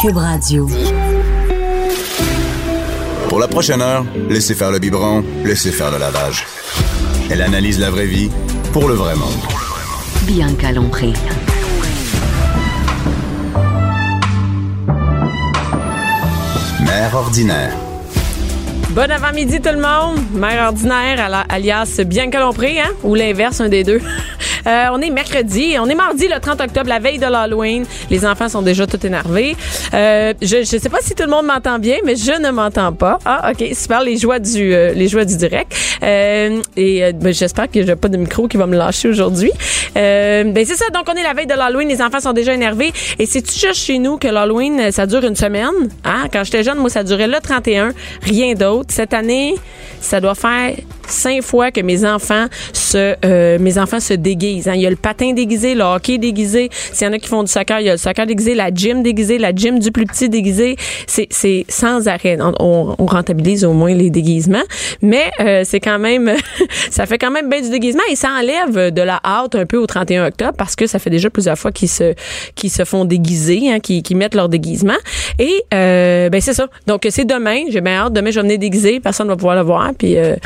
Cube Radio. Pour la prochaine heure, laissez faire le biberon, laissez faire le lavage. Elle analyse la vraie vie pour le vrai monde. Bianca Lompré. Mère ordinaire. Bon avant-midi tout le monde. Mère ordinaire alias Bianca Lompré, hein? Ou l'inverse, un des deux. Euh, on est mercredi, on est mardi le 30 octobre, la veille de l'Halloween. Les enfants sont déjà tout énervés. Euh, je, je sais pas si tout le monde m'entend bien, mais je ne m'entends pas. Ah, ok, super, les joies du, euh, les joies du direct. Euh, et euh, ben, j'espère que j'ai pas de micro qui va me lâcher aujourd'hui. Euh, ben c'est ça, donc on est la veille de l'Halloween, les enfants sont déjà énervés. Et c'est-tu juste chez nous que l'Halloween, ça dure une semaine? Hein? Quand j'étais jeune, moi, ça durait le 31, rien d'autre. Cette année, ça doit faire cinq fois que mes enfants se, mes enfants se déguisent. Hein. Il y a le patin déguisé, le hockey déguisé. S'il y en a qui font du soccer, il y a le soccer déguisé, la gym déguisée, la gym du plus petit déguisé. C'est, sans arrêt. On, on- rentabilise au moins les déguisements, mais euh, c'est quand même, ça fait quand même bien du déguisement et ça enlève de la hâte un peu au 31 octobre parce que ça fait déjà plusieurs fois qu'ils se, qu'ils se font déguiser, hein, qu'ils, qu'ils mettent leur déguisement. Et euh, ben c'est ça. Donc c'est demain. J'ai bien hâte. Demain je vais venir déguiser. Personne va pouvoir le voir. Puis euh,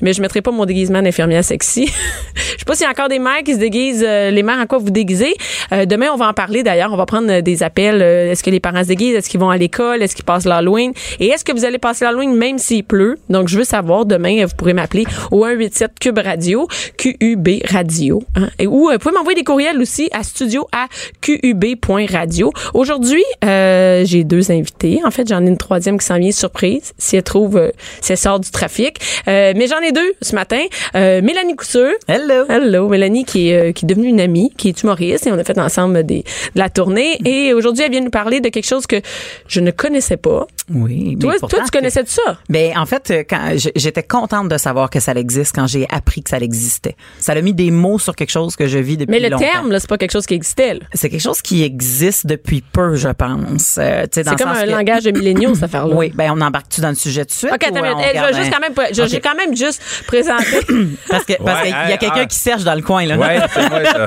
mais je mettrai pas mon déguisement d'infirmière sexy. Je sais pas s'il y a encore des mères qui se déguisent. euh, les mères, en quoi vous déguisez? Euh, demain, on va en parler d'ailleurs. On va prendre euh, des appels. Euh, est-ce que les parents se déguisent? Est-ce qu'ils vont à l'école? Est-ce qu'ils passent l'Halloween? Et est-ce que vous allez passer l'Halloween même s'il pleut? Donc, je veux savoir. Demain, vous pourrez m'appeler au 187 Cube Radio, QUB Radio. hein. Et, ou euh, vous pouvez m'envoyer des courriels aussi à studio à QUB.radio. Aujourd'hui, euh, j'ai deux invités. En fait, j'en ai une troisième qui s'en vient surprise si elle trouve, si elle sort du trafic. Mais j'en ai deux ce matin. Euh, Mélanie Couture. Hello. Hello, Mélanie qui est, euh, qui est devenue une amie, qui est humoriste et on a fait ensemble des, de la tournée. Et aujourd'hui, elle vient nous parler de quelque chose que je ne connaissais pas. Oui. mais Toi, pourtant, toi, tu connaissais de ça? Ben en fait, euh, quand j'étais contente de savoir que ça existe quand j'ai appris que ça existait. Ça a mis des mots sur quelque chose que je vis depuis Mais le longtemps. terme, là, c'est pas quelque chose qui existait. là. c'est quelque chose qui existe depuis peu, je pense. Euh, C'est comme sens un que- langage de milléniaux, cette affaire-là. Oui, ben on embarque-tu dans le sujet de suite? OK, attends, euh, Eh, je vais regarde juste un- quand même, je- j'ai quand même juste présenté. Parce que parce Ouais, qu'il y a quelqu'un ah. qui cherche dans le coin là. Ouais, c'est moi, ça.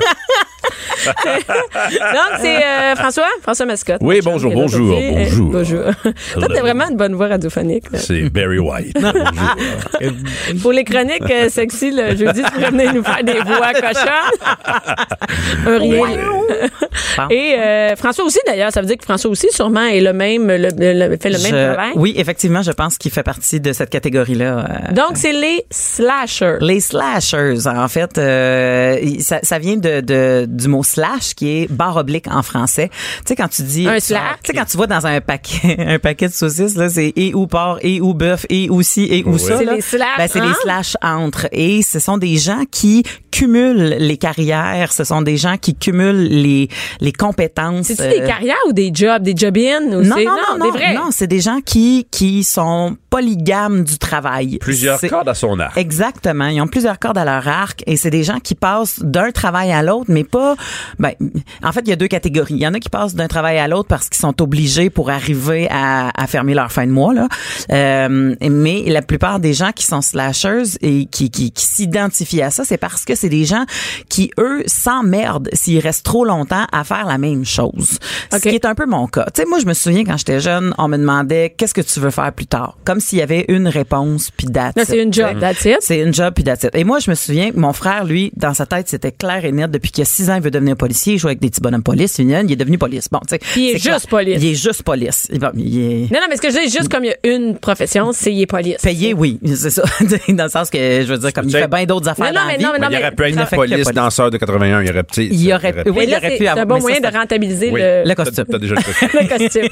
Donc, c'est euh, François, François Mascotte. Oui, bonjour, bonjour, bonjour. bonjour. Toi, t'as vraiment une bonne voix radiophonique. C'est Barry White. Pour les chroniques euh, sexy, le jeudi, tu venir nous faire des voix cochonnes. Un rien. Et euh, François aussi, d'ailleurs, ça veut dire que François aussi, sûrement, est le même, le, le- fait le même travail. Oui, effectivement, je pense qu'il fait partie de cette catégorie-là. euh, Donc, c'est les slashers. Les slashers, en fait, euh, ça, ça vient de, de- du mot slash qui est barre oblique en français. Tu sais quand tu dis Un tu slash. sais quand tu vois dans un paquet un paquet de saucisses là, c'est et ou porc et ou bœuf et ou ci et ou Oui. ça. C'est là. les slash Ben, c'est les entre. slash entre et ce sont des gens qui cumulent les carrières, ce sont des gens qui cumulent les les compétences. C'est-tu des euh, carrières ou des jobs, des job-in? Ou non, non, non, non, des vrais? non, c'est des gens qui qui sont polygames du travail. Plusieurs cordes à son arc. Exactement. Ils ont plusieurs cordes à leur arc et c'est des gens qui passent d'un travail à l'autre, mais pas. Ben, en fait, il y a deux catégories. Il y en a qui passent d'un travail à l'autre parce qu'ils sont obligés pour arriver à, à fermer leur fin de mois là. Euh, mais la plupart des gens qui sont slashers et qui qui, qui s'identifient à ça, c'est parce que c'est des gens qui eux s'emmerdent s'ils restent trop longtemps à faire la même chose. Ok. Ce qui est un peu mon cas. Tu sais, moi, je me souviens quand j'étais jeune, on me demandait qu'est-ce que tu veux faire plus tard, comme s'il y avait une réponse puis date. C'est une job, that's it. C'est une job puis it. Et moi, je me souviens, mon frère, lui, dans sa tête, c'était clair et net. Depuis qu'il a six ans, il veut devenir policier. Il joue avec des petits bonhommes police. Il est devenu police. Bon, tu sais. Il est juste clair. police. Il est juste police. Il est Non, non, mais ce que je dis, juste comme il y a une profession, c'est il est police. payé, oui. C'est ça. dans le sens que, je veux dire, comme il fait bien d'autres affaires Non, non, dans la mais vie. non, mais non, il aurait pu être police, danseur de 81. Il aurait, ça aurait pu- Mais oui, il là, aurait c'est pu c'est un avoir- bon mais ça, moyen ça- de rentabiliser Oui. le, Le costume. T'as déjà le costume. le costume.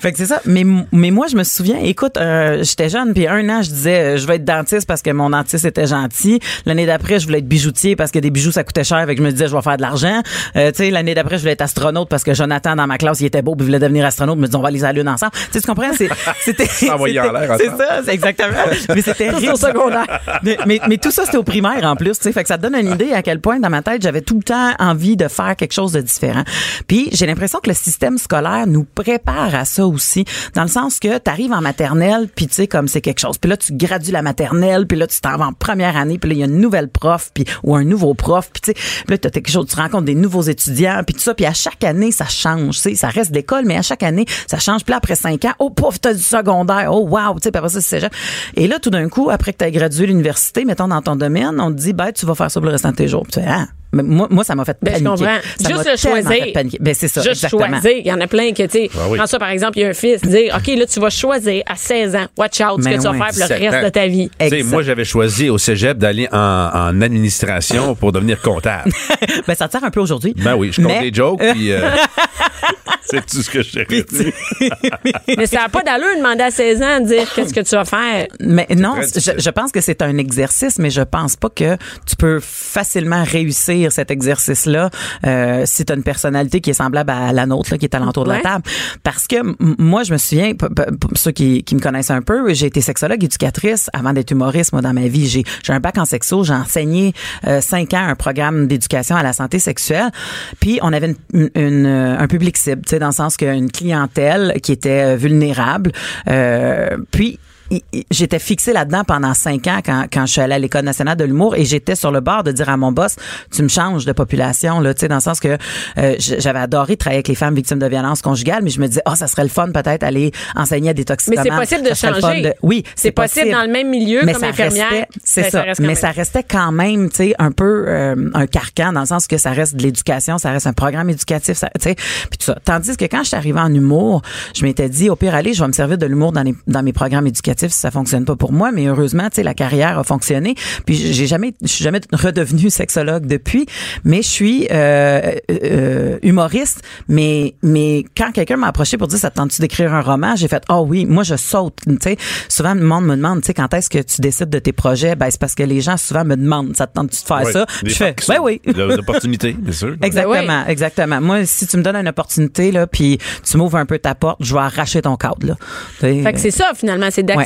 fait que c'est ça. Mais, mais moi, je me souviens, écoute, euh, j'étais jeune, puis un an, je disais, euh, je vais être dentiste parce que mon dentiste était gentil. L'année d'après, je voulais être bijoutier parce que des bijoux, ça coûtait cher. Fait que je me disais, je vais faire de l'argent. Euh, tu sais, l'année d'après, je voulais être astronaute parce que Jonathan, dans ma classe, il était beau, puis il voulait devenir astronaute. Je me disais, on va aller à la Lune ensemble. Tu sais, tu comprends? C'est- C'était. C'est ça, c'est exactement. Mais c'était au secondaire. mais, mais, mais tout ça, c'était au primaire en plus. tu sais. Fait que ça te donne une idée à quel point, dans ma tête, j'avais tout le temps envie de faire quelque chose de différent. Puis j'ai l'impression que le système scolaire nous prépare à ça aussi, dans le sens que tu arrives en maternelle, puis tu sais, comme c'est quelque chose. Puis là, tu gradues la maternelle, puis là, tu t'en vas en première année, puis là, il y a une nouvelle prof, puis ou un nouveau prof, puis tu sais, là, t'as quelque chose, tu rencontres des nouveaux étudiants, puis tout ça, puis à chaque année, ça change, tu sais, ça reste l'école, mais à chaque année, ça change. Puis après cinq ans, oh, pouf, t'as du secondaire, oh, wow, tu sais, après ça, c'est cégep. Et là, tout d'un coup, après que tu as gradué l'université, mettons dans ton domaine, on te dit, ben, tu vas faire ça pour le restant de tes jours. Tu ah, moi, moi, ça m'a fait Ben, je paniquer. comprends. Ça Juste le choisir. Ben, c'est ça, Juste exactement. choisir. Il y en a plein que, tu sais, Ah oui. prends ça par exemple, il y a un fils, dire, OK, là, tu vas choisir à 16 ans, watch out, ce que tu vas faire pour le 17 reste ans. de ta vie. Tu sais, Exact. moi, j'avais choisi au cégep d'aller en, en administration pour devenir comptable. Ben, ça te sert un peu aujourd'hui. Ben oui, je compte Mais- des jokes, puis euh, c'est tout ce que je sais. Mais ça n'a pas d'allure de demander à 16 ans de dire qu'est-ce que tu vas faire. Mais non, je, je pense que c'est un exercice, mais je pense pas que tu peux facilement réussir cet exercice-là euh, si tu as une personnalité qui est semblable à la nôtre, là, qui est alentour de Ouais. la table. Parce que moi, je me souviens, ceux qui, qui me connaissent un peu, j'ai été sexologue éducatrice avant d'être humoriste, moi, dans ma vie. J'ai j'ai un bac en sexo, j'ai enseigné euh, cinq ans un programme d'éducation à la santé sexuelle. Puis, on avait une, une- un public cible, tu sais, dans le sens qu'une clientèle qui était euh, vulnérable. Euh, puis, j'étais fixée là-dedans pendant cinq ans quand, quand je suis allée à l'école nationale de l'humour et j'étais sur le bord de dire à mon boss tu me changes de population là tu sais dans le sens que euh, j'avais adoré travailler avec les femmes victimes de violences conjugales mais je me disais oh ça serait le fun peut-être aller enseigner à des Mais toxicomanes c'est possible de Ça changer. de- oui C'est possible dans le même milieu mais comme ça infirmière. c'est Ben, ça, reste quand mais même. ça restait quand même tu sais un peu euh, un carcan dans le sens que ça reste de l'éducation ça reste un programme éducatif ça- tu sais puis tout ça tandis que quand je suis arrivée en humour je m'étais dit au pire allez je vais me servir de l'humour dans, les- dans mes programmes éducatifs si ça fonctionne pas pour moi mais heureusement tu sais la carrière a fonctionné. Puis j'ai jamais je suis jamais redevenue sexologue depuis mais je suis euh, euh, humoriste. Mais mais quand quelqu'un m'a approché pour dire ça te tente-tu d'écrire un roman? J'ai fait oh oui moi je saute tu sais. Souvent le monde me demande tu sais quand est-ce que tu décides de tes projets? Ben c'est parce que les gens souvent me demandent ça te tente-tu de faire Ouais, ça? je fais ben oui. L'opportunité, bien sûr. Exactement, exactement. Moi, si tu me donnes une opportunité là, puis tu m'ouvres un peu ta porte, je vais arracher ton cadre là. Tu Fait que c'est ça, finalement, c'est d'accepter.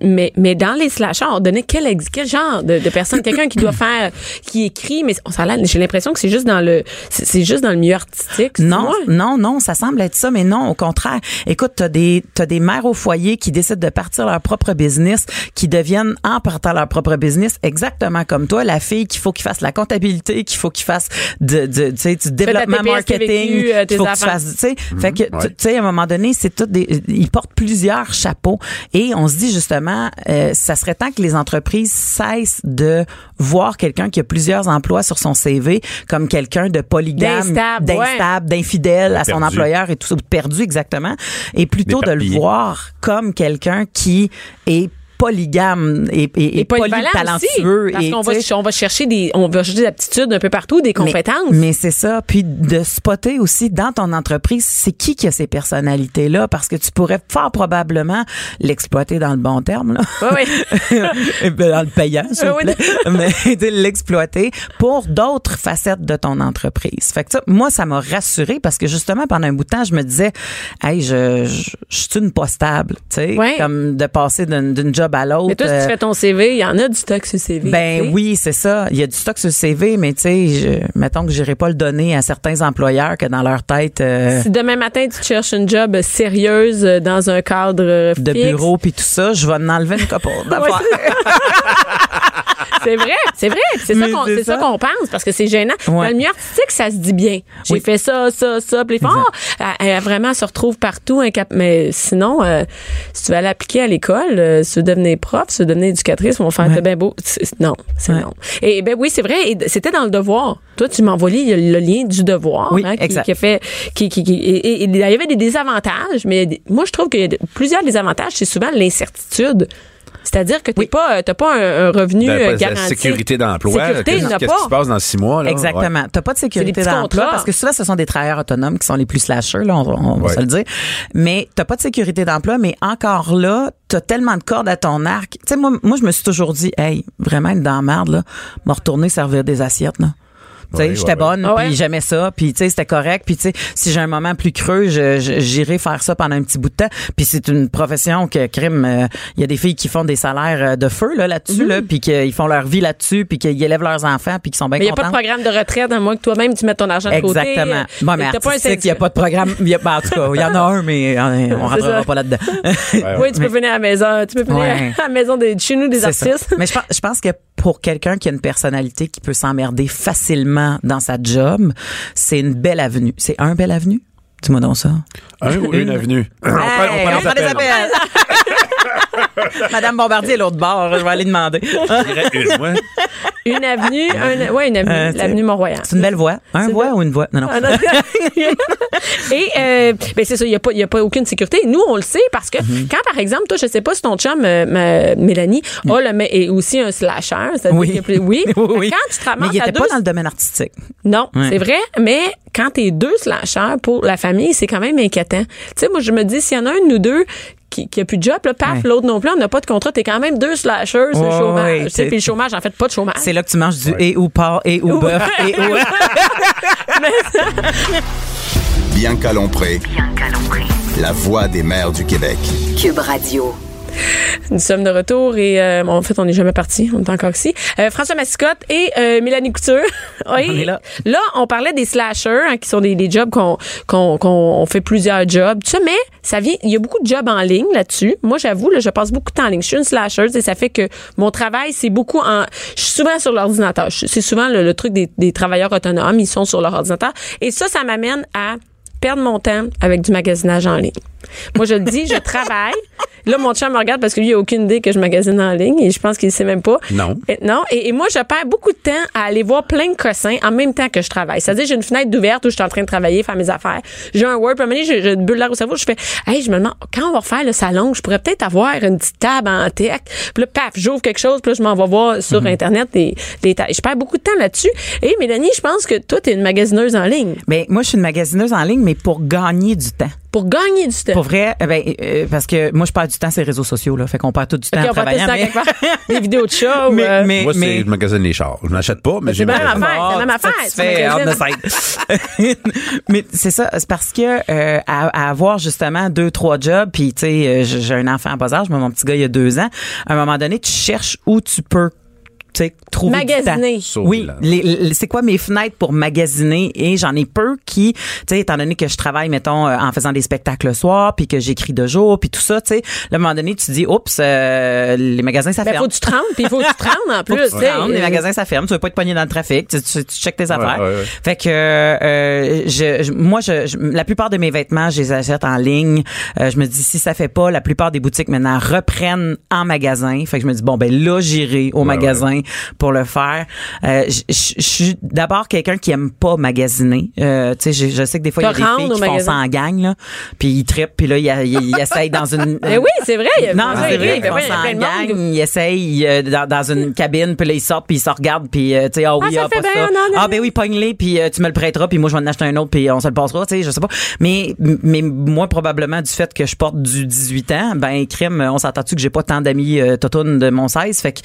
Mais, mais dans les slashers, on donnait quel, ex- quel genre de, de personne? Quelqu'un qui doit faire, qui écrit, mais on s'en a- j'ai l'impression que c'est juste dans le, c'est juste dans le milieu artistique. Non, non, non, ça semble être ça, mais non, au contraire. Écoute, t'as des, t'as des mères au foyer qui décident de partir leur propre business, qui deviennent, en partant leur propre business, exactement comme toi, la fille qu'il faut qu'il fasse la comptabilité, qu'il faut qu'il fasse de, de, tu sais, du développement TPS, marketing, euh, tes qu'il faut que tu fasses, tu sais. Fait que, tu ouais. tu sais, à un moment donné, c'est tout des, ils portent plusieurs chapeaux et on se dit justement, euh, ça serait temps que les entreprises cessent de voir quelqu'un qui a plusieurs emplois sur son CV comme quelqu'un de polygame, D'instable, ouais. d'instable, d'infidèle à son Perdu. employeur et tout ça, perdu exactement, et plutôt de le voir comme quelqu'un qui est polygame et, et, Et polytalentueux. aussi, parce qu'on va, on va chercher des, on va chercher des aptitudes un peu partout, des compétences. Mais, c'est ça. Puis de spotter aussi dans ton entreprise, c'est qui qui a ces personnalités-là? Parce que tu pourrais fort probablement l'exploiter dans le bon terme, là. Eh ben, dans le payant, s'il Oui. plaît. Mais l'exploiter pour d'autres facettes de ton entreprise. Fait que ça, moi, ça m'a rassurée parce que justement, pendant un bout de temps, je me disais, hey, je, je, je suis une pas stable, tu sais, comme de passer d'une job à l'autre. Mais toi, si euh, tu fais ton CV, il y en a du stock sur le CV. ben oui, c'est ça. Il y a du stock sur le CV, mais tu sais, mettons que j'irai pas le donner à certains employeurs que dans leur tête euh, Si demain matin, tu cherches une job sérieuse euh, dans un cadre euh, de fixe, bureau puis tout ça, je vais en enlever une couple. C'est vrai, c'est vrai. C'est ça qu'on c'est ça qu'on pense parce que c'est gênant. Ouais. Dans le milieu artistique, ça se dit bien. J'ai Oui. fait ça, ça, ça. Puis les ah, elle, elle vraiment se retrouve partout. incap- Mais sinon, euh, si tu vas l'appliquer à l'école, euh, si tu veux devenir prof, si tu veux devenir éducatrice, on va faire Ouais. bien beau. Non, c'est Ouais. non. Et ben oui, c'est vrai. C'était dans le devoir. Toi, tu m'as envoyé le, le lien du devoir. Oui, hein, qui, exact. qui a fait, qui, qui, qui- et, et- et il y avait des désavantages, mais moi, je trouve qu'il y a plusieurs désavantages. C'est souvent l'incertitude. C'est-à-dire que t'es pas, t'as pas un, un revenu Ben, euh, pas de garanti. sécurité d'emploi. Sécurité, Qu'est-ce qui se passe dans six mois? Là? Exactement. T'as pas de sécurité d'emploi parce que souvent ce sont des travailleurs autonomes qui sont les plus slashers, là, on, va- on va Ouais. se le dire. Mais t'as pas de sécurité d'emploi, mais encore là, t'as tellement de cordes à ton arc. Tu sais, moi, moi, je me suis toujours dit, hey, vraiment être dans la merde, là, me retourner servir des assiettes, là. Tu sais, Ouais, j'étais ouais, bonne, Ah ouais? puis j'aimais ça, puis tu sais, c'était correct, puis tu sais, si j'ai un moment plus creux, je- je- j'irai faire ça pendant un petit bout de temps. Puis c'est une profession que crime, euh, il y a des filles qui font des salaires euh, de feu là là-dessus, Mhm. là, puis qu'ils font leur vie là-dessus, puis qu'ils élèvent leurs enfants, puis qu'ils sont bien Mais il n'y a pas de contents. programme de retraite, à moins que toi-même tu mettes ton argent de côté. Exactement. Bon, mais artistique, il n'y a pas de programme. il y a- ben, en tout cas, il y en a un, mais euh, on C'est rentrera ça. pas là-dedans. Oui, tu peux venir à la maison. Tu peux venir Ouais. à la maison de chez nous des artistes. Mais je pense, je pense que pour quelqu'un qui a une personnalité qui peut s'emmerder facilement dans sa job, c'est une belle avenue. C'est un belle avenue? Dis-moi donc ça. Un ou une avenue? on prend, Hey, on prend les appels. Madame Bombardier est l'autre bord, je vais aller demander. Je dirais une, ouais. Une avenue, un, ouais, une avenue, Euh, l'avenue Mont-Royal. C'est une belle voix. Un voix ou une voix? Non, non. Ah, non. Et euh, ben c'est ça, il n'y a, pas- y a pas aucune sécurité. Nous, on le sait parce que Mhm. quand, par exemple, toi, je sais pas si ton chum, euh, ma- Mélanie, a le, mais est aussi un slasher. Oui. oui. Quand tu te ramasses Mais il à était deux, pas dans le domaine artistique. Non, Ouais. c'est vrai, mais quand t'es deux slashers pour la famille, c'est quand même inquiétant. Tu sais, moi, je me dis, s'il y en a un de nous deux qui, qui a plus de job, là, paf, Ouais. l'autre non plus, on n'a pas de contrat, t'es quand même deux slashers, Ouais, chômage. puis le chômage, en fait, pas de chômage. C'est là que tu manges du et ou porc et ou bœuf et ou. Bianca Lompré, Bianca Lompré. la voix des mères du Québec. Cube Radio. Nous sommes de retour et euh, en fait, on n'est jamais parti, on est encore ici. Euh, François Massicotte et euh, Mélanie Couture. Oui. On est là. on parlait des slashers, hein, qui sont des, des jobs qu'on qu'on qu'on on fait plusieurs jobs, tout ça, mais ça vient. Il y a beaucoup de jobs en ligne là-dessus. Moi, j'avoue, là, je passe beaucoup de temps en ligne. Je suis une slasher et ça fait que mon travail, c'est beaucoup en. Je suis souvent sur l'ordinateur. C'est souvent le, le truc des, des travailleurs autonomes. Ils sont sur leur ordinateur et ça, ça m'amène à perdre mon temps avec du magasinage en ligne. Moi, je le dis, je travaille. Là, mon chum me regarde parce que lui, il a aucune idée que je magasine en ligne et je pense qu'il sait même pas. Non. Et, non. Et, et moi, je perds beaucoup de temps à aller voir plein de cossins en même temps que je travaille. C'est-à-dire, j'ai une fenêtre d'ouverte où je suis en train de travailler, faire mes affaires. J'ai un Word, puis à un moment donné, j'ai une bulle d'air au cerveau. Je fais, hey, je me demande, quand on va refaire le salon, je pourrais peut-être avoir une petite table en tech. Puis là, paf, j'ouvre quelque chose, puis là, je m'en vais voir sur Internet les, les Je perds beaucoup de temps là-dessus. Et Mélanie, je pense que toi, t'es une magasineuse en ligne. Mais moi, je suis une magasineuse en ligne, mais pour gagner du temps. Pour gagner du temps. Pour vrai, eh ben, euh, parce que moi, je perds du temps sur les réseaux sociaux, là. Fait qu'on perd tout du temps Ok, en on va travaillant. tester mais-. Des vidéos de chats ou, mais, euh, mais, Moi, c'est mais- je magasine les chars. Je n'achète pas, mais c'est j'ai magasine. affaire. c'est la même Ah, affaire, satisfait. Mais c'est ça, c'est parce que euh, à, à avoir justement deux, trois jobs, puis tu sais, euh, j'ai j'ai un enfant en bas âge, moi, mon petit gars, il y a deux ans. À un moment donné, tu cherches où tu peux trouver Magasiner. du temps. Oui, les- les- c'est quoi mes fenêtres pour magasiner? Et j'en ai peu qui, tu sais, étant donné que je travaille, mettons, euh, en faisant des spectacles le soir, puis que j'écris de jour, puis tout ça, tu sais, là, à un moment donné, tu dis, oups, euh, les magasins, ça Ben, ferme. faut que tu te rendes, puis il faut que tu te rendes en Faut plus. que tu te rendes, les magasins ça ferme, tu veux pas être pogné dans le trafic, tu, tu, tu checkes tes affaires. ouais, ouais. Fait que euh, je, je- moi je, je- la plupart de mes vêtements, je les achète en ligne. Euh, je me dis si ça fait pas, la plupart des boutiques maintenant reprennent en magasin. Fait que je me dis bon ben là j'irai au magasin pour le faire. Euh, je- suis d'abord quelqu'un qui aime pas magasiner. Euh, tu sais je, sais que des fois il y a des filles qui font ça en gang là, puis ils trippent puis là ils, essayent dans une Mais oui, c'est vrai. non, c'est vrai. Ils font ça en gang, ils essayent euh, dans, une cabine, puis là, ils sortent, puis ils se regardent, puis euh, tu sais, ah oui, Ah, ah, pas ça. ah, non. ben oui, pogne-les, puis euh, tu me le prêteras, puis moi, je vais en acheter un autre, puis on se le passera, tu sais, je sais pas. Mais, mais moi, probablement, du fait que je porte du 18 ans, ben, crime, on s'entend-tu que j'ai pas tant d'amis euh, de mon 16, fait que,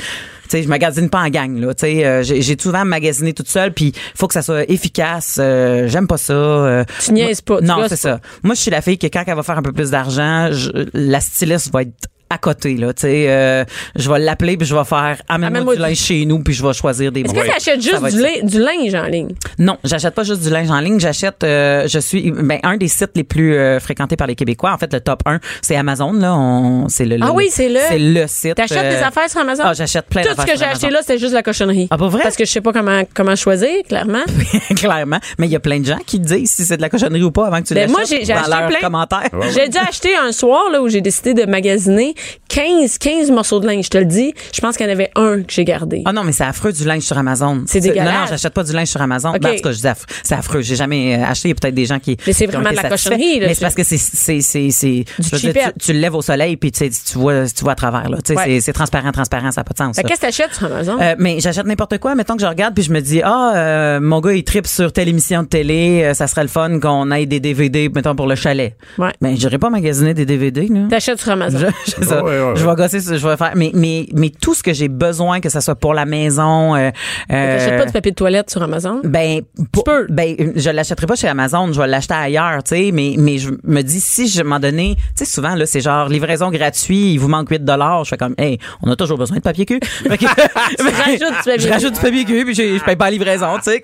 sais, je magasine pas en gang, là, tu sais, euh, j'ai j'ai souvent magasiné toute seule, puis faut que ça soit efficace, euh, j'aime pas ça. euh, Tu niaises pas, tu Non, c'est ça. Moi, je suis la fille que quand elle va faire un peu plus d'argent, je- la styliste va être à côté là, tu sais, euh, je vais l'appeler puis je vais faire amène-moi du du- linge chez nous puis je vais choisir des Est-ce que tu achètes juste du, linge en ligne? Non, j'achète pas juste du linge en ligne, j'achète euh, je suis ben un des sites les plus euh, fréquentés par les Québécois, en fait le top 1, c'est Amazon là, on c'est le, Ah le- oui, c'est le- c'est le site. T'achètes euh, des affaires sur Amazon? Ah, j'achète plein Tout ce que j'ai acheté là, c'est juste la cochonnerie. Ah, pas vrai? Parce que je sais pas comment, comment choisir, clairement. clairement, mais il y a plein de gens qui disent si c'est de la cochonnerie ou pas avant que tu Ben, l'achètes moi, j'ai- acheté plein. J'ai dû acheter un soir là où j'ai décidé de magasiner 15, 15 morceaux de linge. Je te le dis, je pense qu'il y en avait un que j'ai gardé. Ah non, mais c'est affreux du linge sur Amazon. C'est dégueulasse. Non, non, j'achète pas du linge sur Amazon. OK. Ben, en tout cas, je dis aff- c'est affreux. J'ai jamais euh, acheté. Il y a peut-être des gens qui. Mais c'est vraiment de la satisfaits. cochonnerie, là. Mais c'est parce que c'est c'est c'est tu, tu le lèves au soleil puis tu vois tu vois à travers là. Ouais. c'est transparent, transparent, ça n'a pas de sens. Qu'est-ce que t'achètes sur Amazon? Euh, mais j'achète n'importe quoi. Mettons que je regarde puis je me dis ah euh, mon gars il tripe sur telle émission de télé, euh, ça serait le fun qu'on ait des DVD mettons pour le chalet. Ouais. Mais j'irai pas magasiner des DVD là. T'achètes sur Amazon. Je, je ça. Ouais, ouais, ouais. Je vais gosser, je vais faire. Mais, mais, mais tout ce que j'ai besoin, que ça soit pour la maison, euh, T'achètes euh, pas du papier de toilette sur Amazon? ben, pour- peux. ben, je l'achèterai pas chez Amazon, je vais l'acheter ailleurs, tu sais, mais, mais je me dis, si je m'en donnais, tu sais, souvent, là, c'est genre, livraison gratuite, il vous manque 8 dollars, je fais comme, hey, on a toujours besoin de papier cul. Fait que- rajoutes du papier je rajoute du papier cul, puis je paye pas la livraison, tu sais.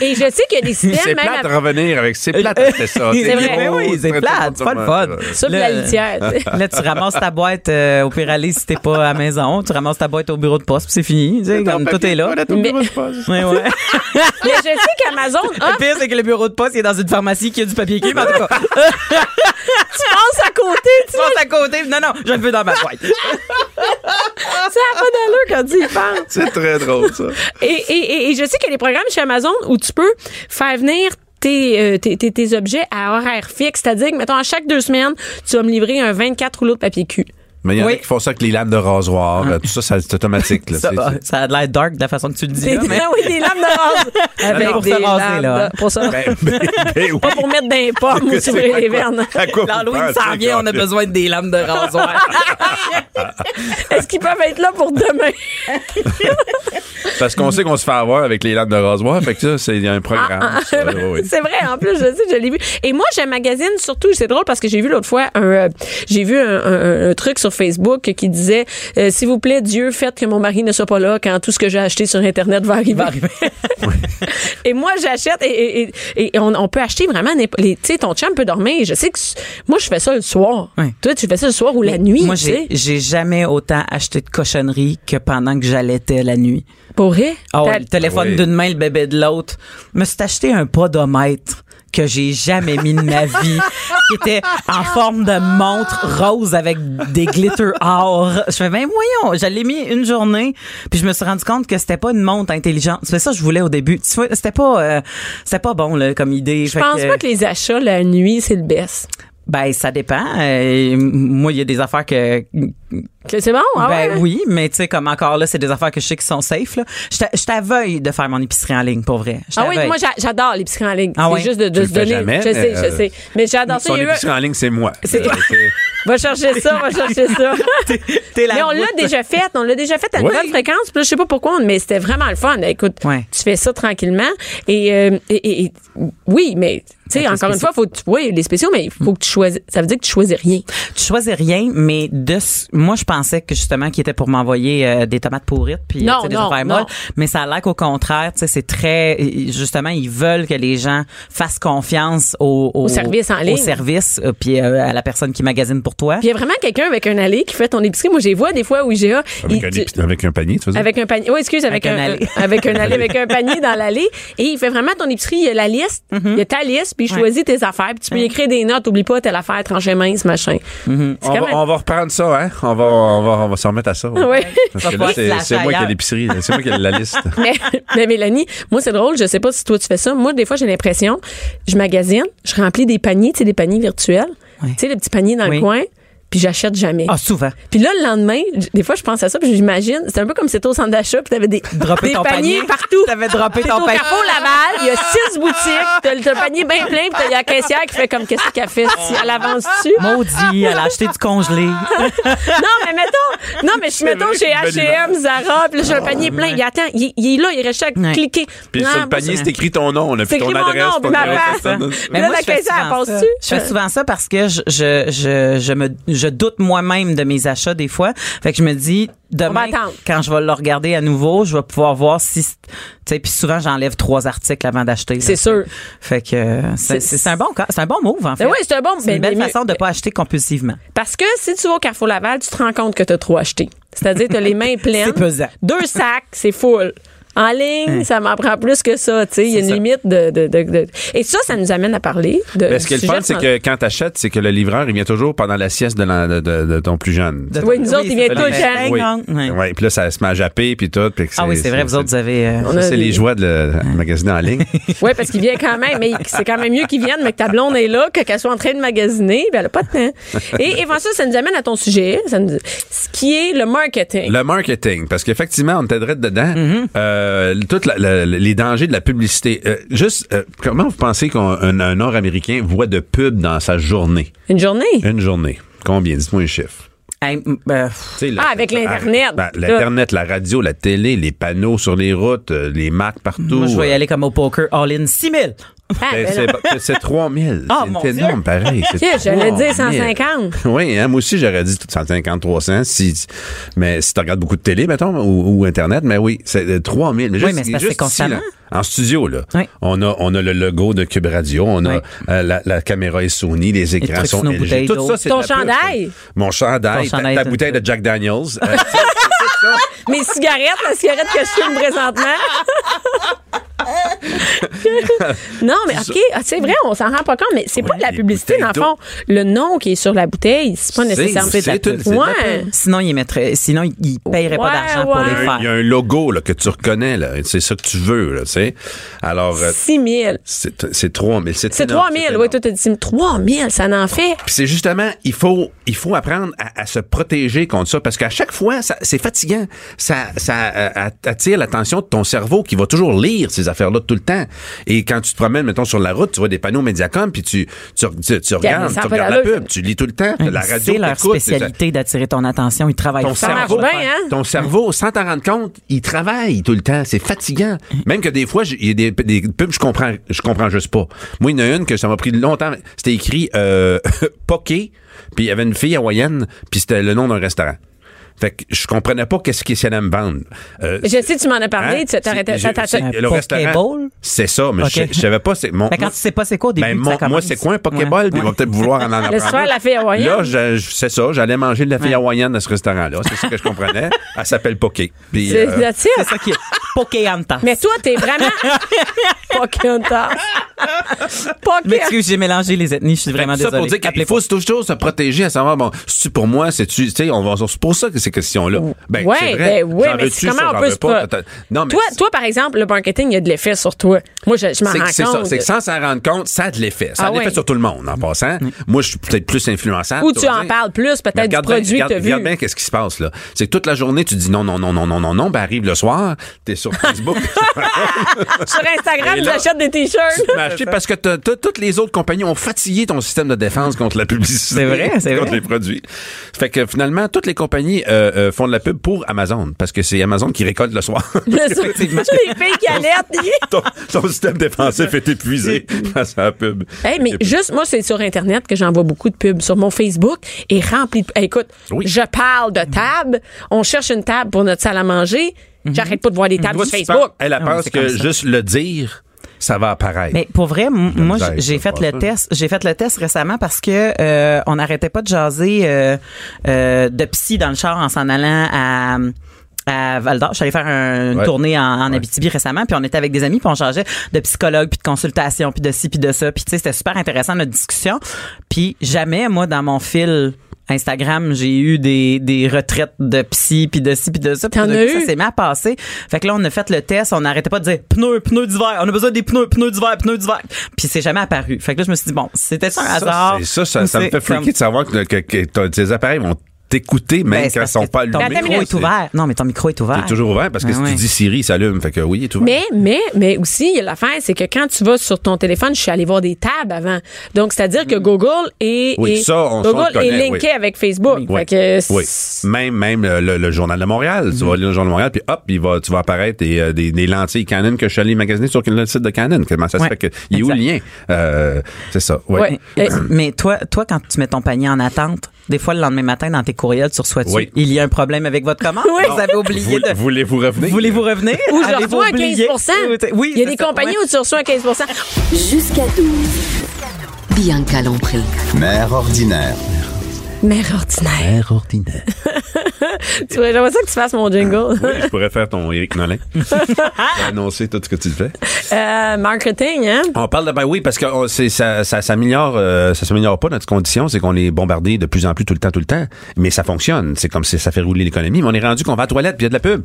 Et je sais qu'il y a des C'est systèmes, même plate à- de revenir avec c'est plate, c'était ça. C'est vrai. Oui, c'est plate, c'est pas le fun. ça, la litière. tu sais. Là, tu ramasses ta boîte euh, au pire aller si t'es pas à la maison. Tu ramasses ta boîte au bureau de poste, puis c'est fini. Tu sais, comme tout est là. Mais- Ouais, ouais. Mais je sais qu'Amazon Le pire, c'est que le bureau de poste il est dans une pharmacie qui a du papier mais En tout cas, tu passes à côté, tu tu passes à côté. Non, non, je le veux dans ma boîte. Ça n'a pas d'allure quand tu y penses. C'est très drôle, ça. Et, et, et, et je sais qu'il y a des programmes chez Amazon où tu peux faire venir tes, euh, tes, tes, tes objets à horaire fixe. C'est-à-dire que, mettons, à chaque deux semaines, tu vas me livrer un 24 rouleaux de papier cul. Mais il y en Oui. a qui font ça avec les lames de rasoir. euh, Tout ça, ça, c'est automatique. Là. Ça, ça a l'air dark de la façon que tu le dis. Des, là, mais- oui, des lames de rase. Avec pour se raser, là. de- pour ça. Ben, ben, ben oui. Pas pour mettre des pommes ou s'ouvrir les vernes. L'Halloween s'en vient, on a besoin de des lames de rasoir. Est-ce qu'ils peuvent être là pour demain? Parce qu'on sait qu'on se fait avoir avec les lames de rasoir. Fait que ça, c'est il y a un programme. oui, oui. C'est vrai, en plus, je sais, je l'ai vu. Et moi, j'ai un magazine, surtout, c'est drôle parce que j'ai vu l'autre fois un, euh, j'ai vu un, un- un truc sur Facebook qui disait, euh, s'il vous plaît, Dieu, faites que mon mari ne soit pas là quand tout ce que j'ai acheté sur Internet va arriver. et moi, j'achète et, et- et- et on, on peut acheter vraiment, tu sais, ton chum peut dormir. Je sais que moi, je fais ça le soir. Toi, tu fais ça le soir ou la nuit, Moi, j'ai j'ai jamais autant acheté de cochonneries que pendant que j'allaitais la nuit. Pour vrai? Oh, le téléphone Oui. d'une main, le bébé de l'autre. Je me suis acheté un podomètre que j'ai jamais mis de ma vie, qui était en forme de montre rose avec des glitter or. Je fais, ben voyons, je l'ai mis une journée, puis je me suis rendu compte que c'était pas une montre intelligente. C'est ça que je voulais au début. C'était pas, euh, c'était pas bon là, comme idée. Je pense pas que les achats la nuit, c'est le best. Ben, ça dépend. Euh, moi, il y a des affaires Que C'est bon? Ah ben oui, mais tu sais, comme encore là, c'est des affaires que je sais qui sont safe. Là. Je t'a- je t'aveuille de faire mon épicerie en ligne, pour vrai. Je Ah oui, moi j'a- j'adore l'épicerie en ligne. Ah c'est juste de, de Tu se donner. jamais, je mais, sais, je euh, sais. Mais j'adore ça. Son Il y a eu- épicerie en ligne, c'est moi. C'est- Euh, c'est- Va chercher ça, va chercher ça. T'es la mais on l'a déjà fait, on l'a déjà fait à une Oui. bonne fréquence. Puis là, je sais pas pourquoi, mais c'était vraiment le fun. Écoute, Ouais. tu fais ça tranquillement. Et, euh, et, et- et- oui, mais tu sais, encore une fois, faut que tu, oui, les spéciaux, mais il faut que tu choisisses. Ça veut dire que tu choisis rien. Tu choisis rien, mais de ce- moi je pensais que justement qu'il était pour m'envoyer euh, des tomates pourrites puis Non, tu sais, des non, affaires non. molles, mais ça a l'air qu'au contraire, tu sais c'est très justement ils veulent que les gens fassent confiance au, Au service en ligne. au service euh, puis euh, à la personne qui magasine pour toi. Puis il y a vraiment quelqu'un avec un allée qui fait ton épicerie. Moi, j'ai vois des fois où IGA. Avec, il- un, tu- avec un panier, tu dire? Avec un panier. Oui, excuse, avec, Avec un, un allée. euh, avec un allée, avec un panier dans l'allée. Et il fait vraiment ton épicerie. Il y a la liste. Il y a ta liste, puis il choisit tes affaires. Puis tu peux y écrire des notes. Oublie pas telle affaire, trancher mince, machin. C'est On va, même- on va reprendre ça, hein? On va, on va, on va s'en remettre à ça. Oui. Parce que là, c'est moi qui ai l'épicerie. C'est moi qui ai la liste. mais, mais Mélanie, moi, c'est drôle. Je sais pas si toi, tu fais ça. Moi, des fois, j'ai l'impression, je magasine, je remplis des paniers, tu sais, des paniers virtuels. Tu sais, les petits paniers dans Oui. le coin. Puis j'achète jamais. Ah souvent. Puis là, le lendemain, des fois, je pense à ça, puis j'imagine, c'est un peu comme si c'était au centre d'achat, puis t'avais des, Dropper des ton paniers panier. partout. T'avais droppé ton au panier. Carrefour Laval, il y a six boutiques, t'as le, panier bien plein, puis t'as la caissière qui fait comme qu'est-ce qu'elle fait, si elle avance dessus? Maudit, elle a acheté du congelé. Non, mais mettons, non, mais je mettons chez H&M, Zara, puis là, j'ai un panier plein. Il attend, il, il est là, il reste à Ouais. cliquer. Puis sur le panier, c'est écrit ton nom. On a ton écrit mon adresse. nom, ma. Mais là, la je fais caissière, souvent elle ça. passe-tu? Je fais souvent ça parce que je, je, je, je me, je doute moi-même de mes achats des fois. Fait que je me dis, demain, quand je vais le regarder à nouveau, je vais pouvoir voir si, tu sais, puis souvent, j'enlève trois articles avant d'acheter. C'est sûr. Fait que c'est un bon, cas- c'est un bon move, en fait. Ben oui, c'est un bon- C'est une ben, belle mais- façon de pas acheter compulsivement. Parce que si tu vas au Carrefour Laval, tu te rends compte que tu as trop acheté. C'est-à-dire, tu as les mains pleines. C'est pesant. Deux sacs, c'est full. En ligne, ça m'en prend plus que ça. tu sais. Il y a une ça. limite de, de, de, de- Et ça, ça nous amène à parler de. Mais ce qui est le sujet fun, c'est que quand t'achètes, c'est que le livreur, il vient toujours pendant la sieste de, la- de, de- de ton plus jeune. De- Oui, nous autres, il vient tout le temps. Oui. Puis là, ça se met à japper, puis tout. puis Ah oui, c'est vrai, vous autres, vous avez... euh, c'est les joies de le magasiner en ligne. Oui, parce qu'il vient quand même, mais c'est quand même mieux qu'il vienne, mais que ta blonde est là, que qu'elle soit en train de magasiner, ben elle a pas de temps. Et, et ça, ça nous amène à ton sujet, ça nous- ce qui est le marketing. Le marketing, parce qu'effectivement, on t'aiderait dedans. Mm-hmm. euh, toutes la- la- les dangers de la publicité. Euh, juste, euh, comment vous pensez qu'un un- un Nord-Américain voit de pub dans sa journée? Une journée? Une journée. Combien? Dites-moi un chiffre. Hey, euh, le- Ah, avec l'Internet. Ben, L'Internet, la radio, la télé, les panneaux sur les routes, euh, les marques partout. moi, je vais y aller comme au poker, all-in 6 000. Ah, Ben, c'est- non. ben, c'est 3000. Ah, mon c'est Dieu. énorme, pareil. c'est Ok, J'allais dire 3000. 150. Oui, hein, moi aussi, j'aurais dit 150, 300. Si, mais si tu regardes beaucoup de télé, mettons, ou, ou Internet, mais oui, c'est euh, 3000. Oui, mais c'est parce que c'est constamment. là, en studio, là, Oui. on, a, on a le logo de Cube Radio, on a Oui. euh, la, la caméra est Sony, les écrans sont LG. Tout ça, c'est Ton pub, chandail? Mon chandail, ta- chandail ta, de- bouteille de Jack Daniels. Euh, Mes cigarettes, la cigarette que je fume présentement. non, mais OK, ah, c'est vrai, on s'en rend pas compte, mais c'est pas de la publicité, dans le fond. Le nom qui est sur la bouteille, c'est pas nécessairement c'est de la pub. de la. Sinon, il mettrait, sinon, il- il paierait Ouais, pas d'argent pour les faire. il y a un logo là, que tu reconnais, là. C'est ça que tu veux, là, tu sais. Alors, euh, 6 000. c'est c'est 3000. C'est énorme, 3 000. énorme. Oui, toi, t'as dit 3 000, ça en fait. Puis c'est justement, il faut, il faut apprendre à, à se protéger contre ça parce qu'à chaque fois, ça- c'est fatigant. Ça, ça euh, att- attire l'attention de ton cerveau qui va toujours lire ces affaires-là tout le temps. Et quand tu te promènes, mettons, sur la route, tu vois des panneaux Mediacom, puis tu, tu, tu, tu regardes, tu regardes la pub, tu lis tout le temps, la radio C'est leur spécialité d'attirer ton attention. Ils travaillent ton Ça fort. marche cerveau, bien, hein? ton cerveau, sans t'en rendre compte, il travaille tout le temps. C'est fatigant. Même que des fois, il y a des, des pubs, je comprends, je comprends juste pas. Moi, il y en a une que ça m'a pris longtemps. C'était écrit euh, Poké, puis il y avait une fille hawaïenne, puis c'était le nom d'un restaurant. Fait que je comprenais pas qu'est-ce qu'ils essayaient de me vendre. Euh, Je sais, tu m'en as parlé, hein? tu t'arrêtais. Le Pokéball? restaurant, c'est ça, mais je, je savais pas. C'est, mon, Mais quand tu sais pas c'est quoi au début, ben, mon- ça moi, c'est quoi un Pokéball? Ouais. Puis ils vont peut-être vouloir en en apprendre. Laisse faire la fille hawaïenne? Là, je- je- c'est ça. J'allais manger de la fille hawaïenne dans ce restaurant-là. C'est ça que je comprenais. Elle s'appelle Poké. C'est euh, ça qui est Pokéanta. Mais toi, t'es vraiment. Pocahontas. Mais Pocahontas. excuse, j'ai mélangé les ethnies. Je suis vraiment que ça pour dire qu'il faut toujours se protéger à savoir bon pour moi c'est tu sais on va c'est pour ça que ces questions là ben ouais, c'est vrai ben mais veux-tu, comment ça, on peut pas. Attends, non mais Toi, c'est- toi, par exemple, le marketing, il y a de l'effet sur toi. Moi, je, je m'en c'est rends c'est ça, compte. c'est que sans s'en rendre compte, ça a de l'effet. Ça a Ah de l'effet ouais. sur tout le monde, en passant. Moi, je suis peut-être plus influençable. Ou tu en dire. parles plus, peut-être, du bien- produit que tu as vu. Regarde bien qu'est-ce qui se passe, là. C'est que toute la journée, tu dis non, non, non, non, non, non, non, ben arrive le soir, t'es sur Facebook. Sur Instagram, j'achète des t-shirts. tu parce que toutes les autres compagnies ont fatigué ton système de défense contre la publicité. C'est vrai, c'est Contre vrai. les produits. Fait que finalement, toutes les compagnies euh, euh, font de la pub pour Amazon parce que c'est Amazon qui récolte le soir. Le soir, les filles qui allaient. ton, ton système défensif est épuisé face à la pub. Hey, mais juste, moi, c'est sur Internet que j'envoie beaucoup de pubs. Sur mon Facebook est rempli de. Hey, écoute, Oui. je parle de table. On cherche une table pour notre salle à manger. J'arrête pas de voir des tables sur Facebook. elle Ah pense que juste le dire, ça va apparaître. Mais pour vrai, moi, j'ai fait le test. J'ai fait le test récemment parce que euh, on n'arrêtait pas de jaser euh, euh, de psy dans le char en s'en allant à à Val d'Or. Je suis allée faire un- une Ouais. tournée en, en Ouais. Abitibi récemment, puis on était avec des amis, puis on changeait de psychologue, puis de consultation, puis de ci, puis de ça. Puis tu sais, c'était super intéressant notre discussion. Puis jamais, moi, dans mon fil Instagram, j'ai eu des, des retraites de psy, puis de ci, puis de ça. Puis? Ça s'est mis à passer. Fait que là, on a fait le test, on n'arrêtait pas de dire pneus, pneus d'hiver, on a besoin des pneus, pneus d'hiver, pneus d'hiver. Puis c'est jamais apparu. Fait que là, je me suis dit, bon, c'était un ça, hasard. c'est- ça, ça, me fait freaker comme- de savoir que, que, que tes appareils vont t'écouter même Ben, quand ils sont pas Ton allumés. Une micro est ouvert. Non, mais ton micro est ouvert. C'est toujours ouvert parce que Ah si ouais. tu dis Siri, il s'allume. Fait que oui, il est ouvert. Mais, mais, mais aussi, il y a l'affaire, c'est que quand tu vas sur ton téléphone, je suis allée voir des tabs avant. Donc, c'est-à-dire que Google est, Oui, est- ça, on- Google connaît, est linké oui. avec Facebook. Oui. Fait que Oui. Même, même le, Journal de Montréal. Tu vas lire le Journal de Montréal, puis hop, il va, tu vas apparaître des, euh, des, des lentilles Canon que je suis allé magasiner sur le site de Canon. Comment ça se fait que, il est où le lien? Euh, c'est ça. Ouais. Ouais. Mais, Euh, mais toi, toi, quand tu mets ton panier en attente, des fois le lendemain matin dans tes courriels, tu reçois Oui. il y a un problème avec votre commande? Oui. Vous avez oublié Vous- de. Voulez-vous revenir? Voulez-vous revenir? Ou je Avez-vous reçois oublié? 15 Oui, Il y a des ça, compagnies ouais. où tu reçois un 15 Jusqu'à 12. Bianca Lompré. Mère ordinaire. Mère ordinaire. Mère ordinaire. Tu vois, J'aimerais ça que tu fasses mon jingle. oui, je pourrais faire ton Éric Nolin. Annoncer tout ce que tu fais. Euh, marketing, hein? On parle de ben oui parce que on- c'est ça ça s'améliore euh, ça s'améliore pas notre condition c'est qu'on est bombardé de plus en plus tout le temps tout le temps mais ça fonctionne c'est comme si ça fait rouler l'économie mais on est rendu qu'on va à la toilette puis il y a de la pub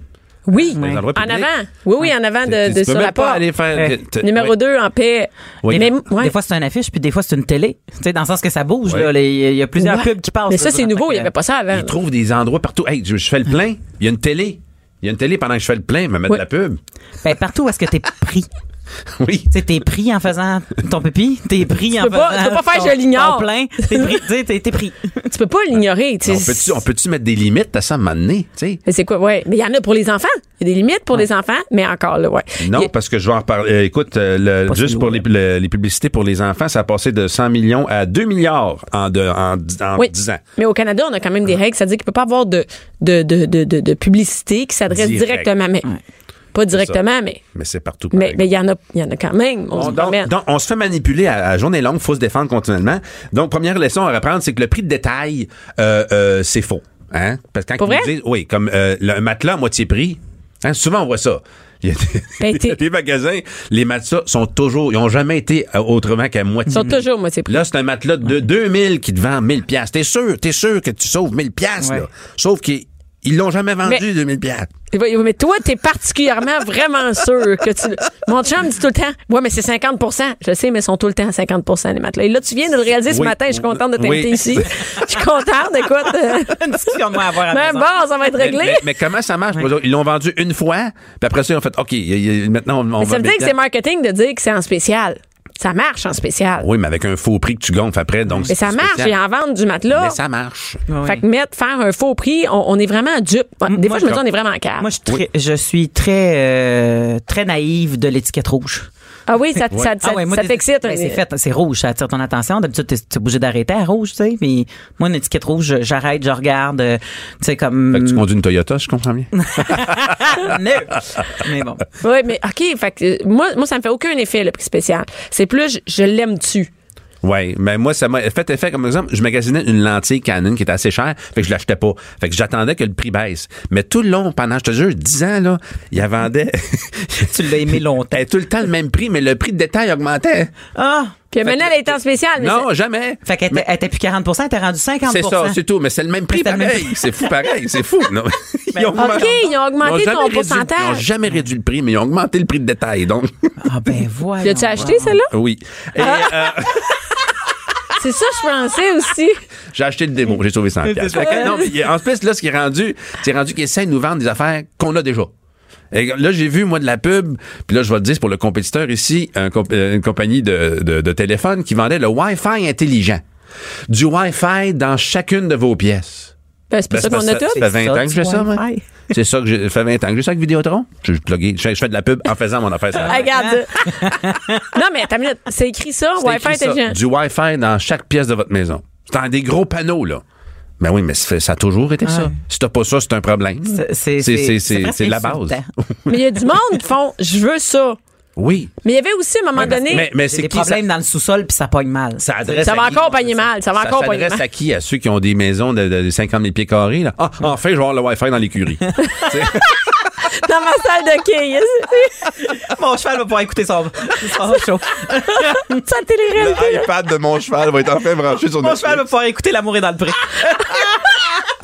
Oui. En avant. Oui, oui, en avant de, Tu de peux sur la pas porte. aller faire Ouais. t- Numéro ouais. 2 en paix. Oui. Mais, ouais. Des fois, c'est une affiche, puis des fois, c'est une télé. Tu sais, dans le sens que ça bouge, Il y a plusieurs Ouais. pubs qui passent. Mais ça, c'est nouveau. Il n'y avait pas ça avant. ils trouvent des endroits partout hey je, je fais le plein il y a une télé il y a une télé pendant que je fais le plein me mettre Oui. de la pub Ben, partout où est-ce que t'es pris. Oui. Tu sais, t'es pris en faisant ton pipi, t'es pris en peux pas- faisant tu peux pas faire ton- je l'ignore. plein, t'es pris, t'es t'es pris. Tu peux pas l'ignorer. tu sais. On peut-tu, on peut-tu mettre des limites à ça à un moment donné, tu sais? Mais c'est quoi? Ouais. Mais il y en a pour les enfants. Il y a des limites pour les enfants, mais encore là, ouais. Non, a- parce que je vais en reparler. Euh, écoute, euh, le- juste si pour les, le- les publicités pour les enfants, ça a passé de 100 millions à 2 milliards en, de, en, dix- en Oui. 10 ans. Mais au Canada, on a quand même des règles. C'est-à-dire qu'il peut pas avoir de, de, de, de, de, de publicité qui s'adresse Direct. directement. Mais, Pas directement, mais Mais c'est partout. mais pareil. mais il y en a y en a quand même. On, On, se donc, on se fait manipuler à, à journée longue, faut se défendre continuellement. Donc, première leçon à reprendre, c'est que le prix de détail, euh, euh, c'est faux. Hein? Parce que quand Pour ils vrai? disent, oui, comme euh, le- un matelas à moitié prix, hein, souvent on voit ça. Il y, a des, Ben, il y a t'es- des magasins, les matelas sont toujours, ils ont jamais été euh, autrement qu'à moitié Ils sont toujours moitié prix. Là, c'est un matelas de 2000 qui te vend 1000 pièces. T'es sûr, t'es sûr que tu sauves 1000 pièces Ouais. là. Sauf qu'ils ils l'ont jamais vendu Mais- 2000 pièces. Mais toi, t'es particulièrement vraiment sûr que tu. Mon chum dit tout le temps, ouais, mais c'est 50% Je sais, mais ils sont tout le temps à 50 les matelas. Et là, tu viens de le réaliser ce Oui. matin. Je suis contente de t'inviter Oui. ici. Je suis contente, écoute. Une discussion de moi à avoir à Mais bon, ça va être réglé. mais- mais comment ça marche? Ils l'ont vendu une fois, puis après ça, ils ont fait, OK, maintenant, on, on Mais va ça veut dire que c'est marketing de dire que c'est en spécial. Ça marche en spécial. Oui, mais avec un faux prix que tu gonfles après, donc Mais ça marche. Et en vente du matelas. Mais ça marche. Oui. Fait que mettre, faire un faux prix, on, on est vraiment dupe. Des fois, je me dis, on est vraiment calme. Moi, je, suis très- je suis très, euh, très naïve de l'étiquette rouge. Ah oui, ça, ça, ça, Ah ouais, moi, ça t'excite. ben, c'est fait, c'est rouge, ça attire ton attention. D'habitude, t'es, t'es obligé d'arrêter à rouge, tu sais. Puis moi, une étiquette rouge, j'arrête, je regarde, euh, tu sais, comme. Fait que tu conduis une Toyota, je comprends bien. Non. Mais bon. Oui, mais OK, fait que, euh, moi, moi, ça me fait aucun effet, le prix spécial. C'est plus, je, je l'aime dessus. Oui, mais moi, ça m'a fait effet, comme exemple, je magasinais une lentille Canon qui était assez chère, fait que je l'achetais pas. Fait que j'attendais que le prix baisse. Mais tout le long, pendant, je te jure, 10 ans, là, il vendait. Tu l'as aimé longtemps. Tout le temps le même prix, mais le prix de détail augmentait. Ah! Puis maintenant, elle est en spécial. Mais Non, jamais. Fait qu'elle était, elle était plus 40% elle était rendue 50 C'est ça, c'est tout. Mais c'est le même prix pareil. C'est fou pareil. C'est fou. Non. Ils ont OK, ils ont augmenté ils ont ton réduit- pourcentage. Ils n'ont jamais réduit le prix, mais ils ont augmenté le prix de détail. Donc, Ah, ben voilà. L'as-tu acheté, celle-là? oui. Et, Ah. euh, C'est ça, je pensais aussi. j'ai acheté le démo. J'ai sauvé 100 piastres. Fait que, non, mais il y a- En plus, là, ce qui est rendu, c'est rendu qu'ils essaient de nous vendre des affaires qu'on a déjà. Et là, j'ai vu, moi, de la pub, puis là, je vais te dire, c'est pour le compétiteur ici, un comp- euh, une compagnie de, de, de téléphone qui vendait le Wi-Fi intelligent. Du Wi-Fi dans chacune de vos pièces. Ben, c'est pour Ben, ça qu'on a tout. Ça fait 20 ans que je fais ça, moi. C'est ça que j'ai ça fait 20 ans que j'ai ça avec Vidéotron. Je, je, plugué- je, je fais de la pub en faisant mon affaire. ça. Ah, Regarde. non, mais attends une minute. C'est écrit ça, Wi-Fi intelligent. Du Wi-Fi dans chaque pièce de votre maison. C'est dans des gros panneaux, là. Ben oui, mais ça ça a toujours été ça. Si t'as pas ça, c'est un problème. C'est- la base. Mais il y a du monde qui font, je veux ça. Oui. Mais il y avait aussi, à un moment donné, Mais, mais J'ai c'est des qui problèmes ça, dans le sous-sol puis ça pogne mal. ça adresse ça va encore pogner mal. Ça va Ça encore pogner s'adresse mal. à qui? À ceux qui ont des maisons de, de 50 000 pieds carrés, là. Ah, enfin, je vais avoir le Wi-Fi dans l'écurie. Dans ma salle de quai. Mon cheval va pouvoir écouter son, son show. Ça télé-réalité. L'iPad de mon cheval va être enfin branché sur Mon cheval va pouvoir écouter L'amour est dans le pré.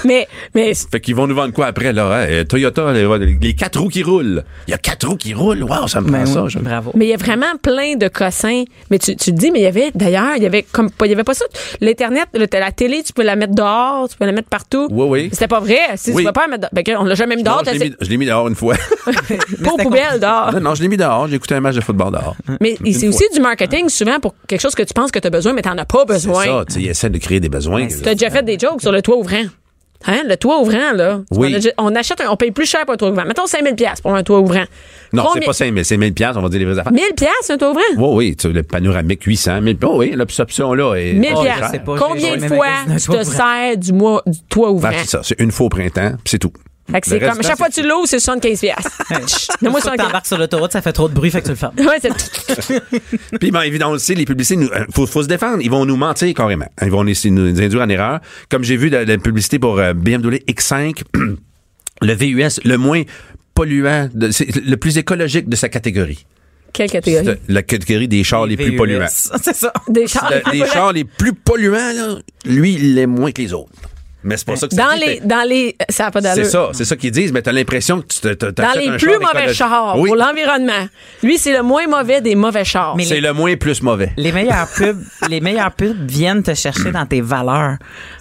Mais, mais Fait qu'ils vont nous vendre quoi après, là? hein? Euh, Toyota, les, les quatre roues qui roulent. Il y a quatre roues qui roulent? Wow, ça me prend Ben ça. oui, je- bravo. Mais il y a vraiment plein de cossins. Mais tu, tu le dis, mais il y avait, d'ailleurs, il y avait comme pas, il y avait pas ça. L'Internet, la télé, tu peux la mettre dehors, tu peux la mettre partout. Oui, oui. C'était pas vrai. Si Oui. tu peux pas la mettre dehors. Ben, on l'a jamais mis Non, dehors. je l'ai t'as- mis, je l'ai mis dehors une fois. Pas aux poubelles dehors. non, non, je l'ai mis dehors. J'ai écouté un match de football dehors. Mais c'est aussi du marketing, souvent, pour quelque chose que tu penses que tu as besoin, mais t'en as pas C'est besoin. ça, tu essaient de créer des besoins. Tu as déjà fait des jokes sur le toit ouvrant. Hein? Le toit ouvrant, là. Oui. On, a déjà- on achète, un- on paye plus cher pour un toit ouvrant. Mettons 5000 pièces pour un toit ouvrant. Non, c'est pas 5 000, c'est 1000 piastres, on va dire les vraies affaires. 1000 pièces un toit ouvrant? Oui, oui, tu sais, le panoramique 800 000. Oh, oui, cette option-là est. 1000 pas je pièces. sais pas, Combien de fois tu te sers du, mois, du toit ouvrant? Ben, c'est ça, c'est une fois au printemps, puis c'est tout. Fait que Le c'est comme, chaque fois que tu l'ouvres, c'est 75 pièces. Donne-moi Une fois que 75 t'embarques sur l'autoroute, ça fait trop de bruit, fait que tu le fermes. Ouais, c'est Puis, ben, évidemment, aussi, les publicités, nous, euh, faut, faut se défendre. Ils vont nous mentir carrément. Ils vont essayer de nous induire en erreur. Comme j'ai vu la, la publicité pour euh, BMW X5, le VUS, le moins polluant, de- c'est le plus écologique de sa catégorie. Quelle catégorie? C'est La catégorie des chars les plus polluants. C'est ça. Des chars. Le- les chars les plus polluants, là, lui, il l'est moins que les autres. Mais c'est pas ça que ça Dans dit, les, dans les, ça n'a pas d'allure. C'est ça, c'est ça qu'ils disent, mais t'as l'impression que tu te, te- Dans les un plus char mauvais chars Oui, pour l'environnement. Lui, c'est le moins mauvais des mauvais chars. Mais c'est le moins plus mauvais. Les meilleurs pubs, les meilleurs pubs viennent te chercher dans tes valeurs.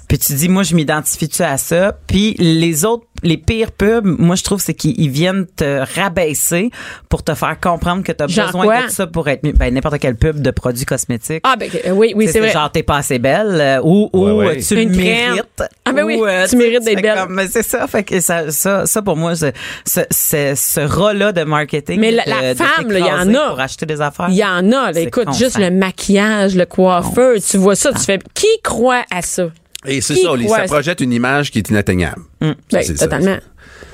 Puis tu dis, moi, je m'identifie-tu à ça? Puis les autres les pires pubs, moi je trouve c'est qu'ils ils viennent te rabaisser pour te faire comprendre que tu as Genre besoin quoi? de ça pour être mieux. Ben n'importe quelle pub de produits cosmétiques. Ah, ben, euh, oui, oui, c'est vrai. Genre, t'es pas assez belle euh, ou, ou Ouais, ouais. tu le Une crème. mérites. Ah, ben oui, ou, euh, tu mérites d'être belle. comme- mais c'est ça. Fait que ça, ça, ça pour moi, c'est ce, ce, ce rat-là de marketing. Mais la- de- la femme, là, il y en a. Pour acheter des affaires. Il y en a, là. Écoute, constant. juste le maquillage, le coiffeur, tu vois ça, tu fais, qui croit à ça? Et c'est ça, les- ça projette une image qui est inatteignable. C'est ça. totalement.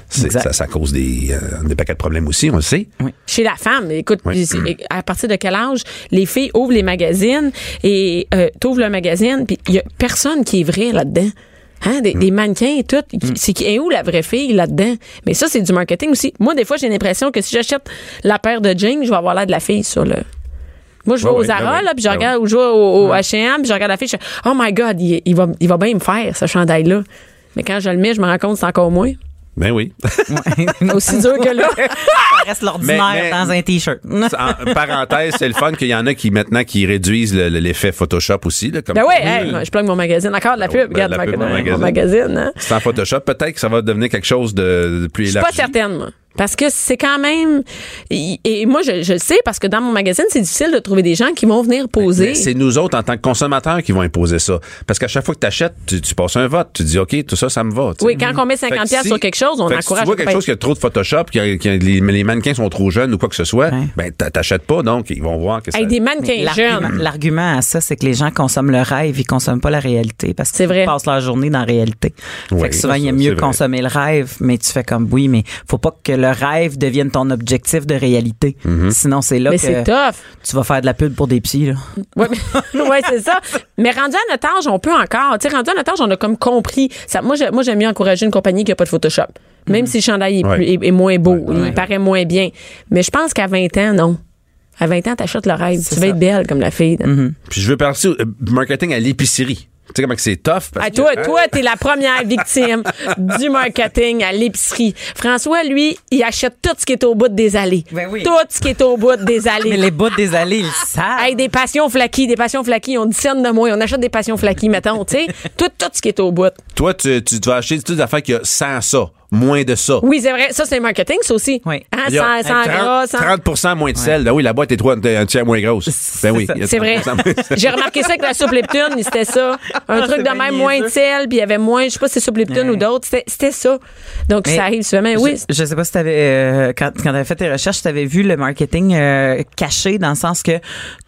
Ça, ça cause des, euh, des paquets de problèmes aussi, on le sait. Chez la femme, écoute, Oui. c'est- à partir de quel âge les filles ouvrent les magazines et euh, t'ouvres le magazine, puis il y a personne qui est vrai là-dedans. Hein, des, des mannequins et tout. C'est qui est où la vraie fille là-dedans? Mais ça, c'est du marketing aussi. Moi, des fois, j'ai l'impression que si j'achète la paire de jeans, je vais avoir l'air de la fille sur le. Moi, je vais Ouais, aux ouais, Zara, là, puis je regarde, ou je vais au, au H&M, puis je regarde la fille, je fais, oh my God, il, il va, il va bien me faire, ce chandail-là. Mais quand je le mets, je me rends compte que c'est encore moins. Ben oui. Aussi dur que là. Ça reste l'ordinaire dans un t-shirt. en parenthèse, c'est le fun qu'il y en a qui maintenant qui réduisent le- le- l'effet Photoshop aussi. Là, comme Ben hey, moi, je plug mon magazine. Encore de la Ben pub. ouais, Regarde la ma- pub, mon mon magazine. magazine. hein. C'est en Photoshop. Peut-être que ça va devenir quelque chose de, de plus Je suis élargi. pas certaine, moi. Parce que c'est quand même. Et, moi, je, je le sais, parce que dans mon magazine, c'est difficile de trouver des gens qui vont venir poser. Mais C'est nous autres, en tant que consommateurs, qui vont imposer ça. Parce qu'à chaque fois que tu achètes, tu, tu passes un vote. Tu dis, OK, tout ça, ça me va. Oui, quand on met 50 Fait que piastres sur quelque chose, on encourage Si tu vois quelque chose qui a trop de Photoshop, que, que les, les mannequins sont trop jeunes ou quoi que ce soit, Ouais. ben t'a- t'achètes pas, donc ils vont voir que ça... Avec des mannequins L'argument- jeunes. L'argument à ça, c'est que les gens consomment le rêve, ils consomment pas la réalité parce C'est qu'ils passent leur journée dans la réalité. Oui, fait que souvent, ça, il y a c'est mieux consommer le rêve, mais tu fais comme oui, mais faut pas que le rêve devienne ton objectif de réalité. Mm-hmm. Sinon, c'est là Mais que c'est tough. tu vas faire de la pub pour des psys. Là. Oui, ouais, c'est ça. Mais rendu à notre âge, on peut encore. Tu sais, rendu à notre âge, on a comme compris. Ça, moi, j'ai- moi, j'aime mieux encourager une compagnie qui n'a pas de Photoshop. Même si le chandail est, Ouais. plus- est- est moins beau, Ouais, ouais. il paraît moins bien. Mais je pense qu'à 20 ans, non. À 20 ans, t'achètes le rêve. Tu vas être belle comme la fille. Puis je veux parler aussi, euh, marketing à l'épicerie. Tu sais comment que c'est tough? parce Ah, que- toi, hein? toi, t'es la première victime du marketing à l'épicerie. François, lui, il achète tout ce qui est au bout des allées. Ben oui. Tout ce qui est au bout des allées. Mais les bouts des allées, ils le savent. Hey, des passions flaquies, des passions flaquies, on discerne de moins, on achète des passions flaquies, mettons, tu sais. Tout, tout ce qui est au bout. Toi, tu, tu, vas acheter toutes les affaires qui a sans ça, moins de ça. Oui, c'est vrai. Ça, c'est le marketing, ça aussi. Oui. Hein, Il y a sans, sans 30, gras, sans... 30 moins de sel. Ben oui, la boîte est trois- un tiers moins grosse. Ben oui. C'est vrai. 30% moins de sel. J'ai remarqué ça avec la soupe Lipton, c'était ça. Un truc c'est de même, moins de sel, puis il y avait moins, je sais pas si c'est soupe Ouais. ou d'autres. C'était- ça. Donc, Mais ça arrive souvent. Mais oui. Je, je sais pas si tu avais quand quand t'avais fait tes recherches, tu avais vu le marketing euh, caché dans le sens que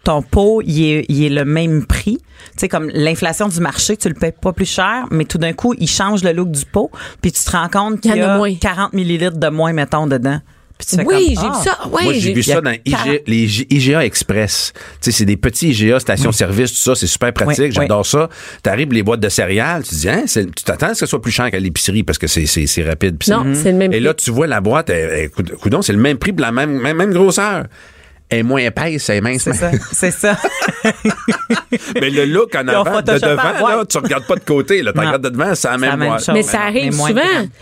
ton pot il est il est le même prix. Tu sais comme l'inflation du marché, tu le payes pas plus cher, mais tout d'un coup, il change le look du pot, puis tu te rends compte y qu'il y, a a moins. 40 millilitres de moins mettons dedans. Puis tu fais Oui, j'ai vu ah. ça. Oui, Moi, j'ai vu ça dans IGA, 40. les IGA Express. Tu sais, c'est des petits IGA, stations-service, tout ça, c'est super pratique, Oui, j'adore ça. T'arrives les boîtes de céréales, tu dis, hein, tu t'attends à ce que ce soit plus cher qu'à l'épicerie parce que c'est, rapide. Non, c'est le même Et prix. là, tu vois la boîte, elle- elle- coud- coudonc, c'est le même prix, pour la même, même, même grosseur. Elle est moins épaisse, elle est mince. C'est ça, c'est ça. Mais le look en avant, de devant, boîte. là, tu regardes pas de côté, là, tu regardes de devant, c'est la même la même chose. Mais ça arrive souvent.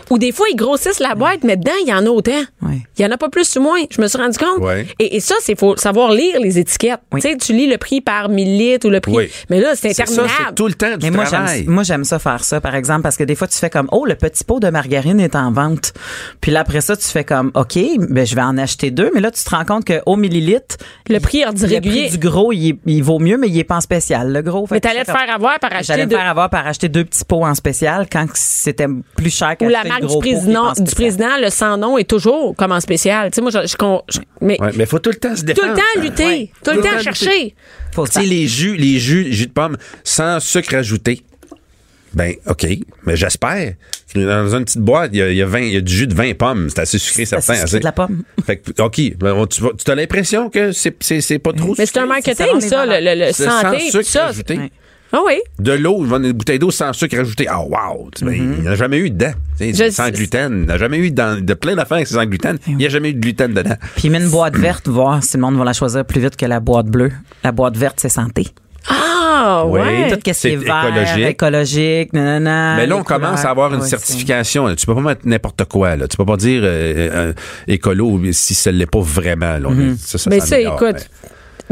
Ou des fois, ils grossissent la boîte, mais dedans, il y en a autant. Ouais. Il y en a pas plus ou moins. Je me suis rendu compte. Ouais. Et, et ça, c'est faut savoir lire les étiquettes. Oui. Tu sais, tu lis le prix par millilitre ou le prix. Oui. Mais là, c'est interminable. c'est tout le temps du Mais moi travail. j'aime moi j'aime ça faire ça par exemple parce que des fois tu fais comme oh le petit pot de margarine est en vente. Puis là après ça tu fais comme OK, ben je vais en acheter deux mais là tu te rends compte que au Le prix ordi le régulier. prix du gros il, est- il vaut mieux mais il est pas en spécial le gros. Fait Mais t'allais te faire avoir par acheter J'allais me de- faire avoir par acheter deux petits pots en spécial quand c'était plus cher ou qu'acheter la le marque gros du président, en du président, le sans nom est toujours comme en spécial. Tu sais, moi, je, je mais Ouais, mais faut tout le temps se tout défendre. le temps lutter, Ouais. tout le Tout le temps temps chercher. Faut Tu sais, les jus, les jus, jus de pomme sans sucre ajouté. Ben, OK, mais j'espère. Dans une petite boîte, il y a, y a 20, il y a du jus de 20 pommes. C'est assez sucré, certain. sucré assez. de la pomme. Fait que, OK, ben, tu, as l'impression que c'est, c'est, c'est pas trop Mais c'est un marketing, ça, le, le- le C'est santé. sans sucre ça. ajouté. Ah oui. De l'eau, une bouteille d'eau sans sucre ajouté. Ah, wow! Tu sais, ben, Il n'y en a jamais eu dedans. Je- sans gluten. Il n'y a jamais eu dans, de plein d'affaires avec sans gluten. Il n'y a jamais eu de gluten dedans. Puis mets une boîte verte voir si le monde va la choisir plus vite que la boîte bleue. La boîte verte c'est santé. Ah, Oui. ouais. Tout ce qui est vert, écologique. écologique, nanana, Mais là, on commence couleurs. à avoir une Ouais, certification. Tu peux pas mettre n'importe quoi. Là. Tu peux pas dire euh, euh, écolo si ça l'est pas vraiment. Là. Ça, ça Mais ça, écoute, Mais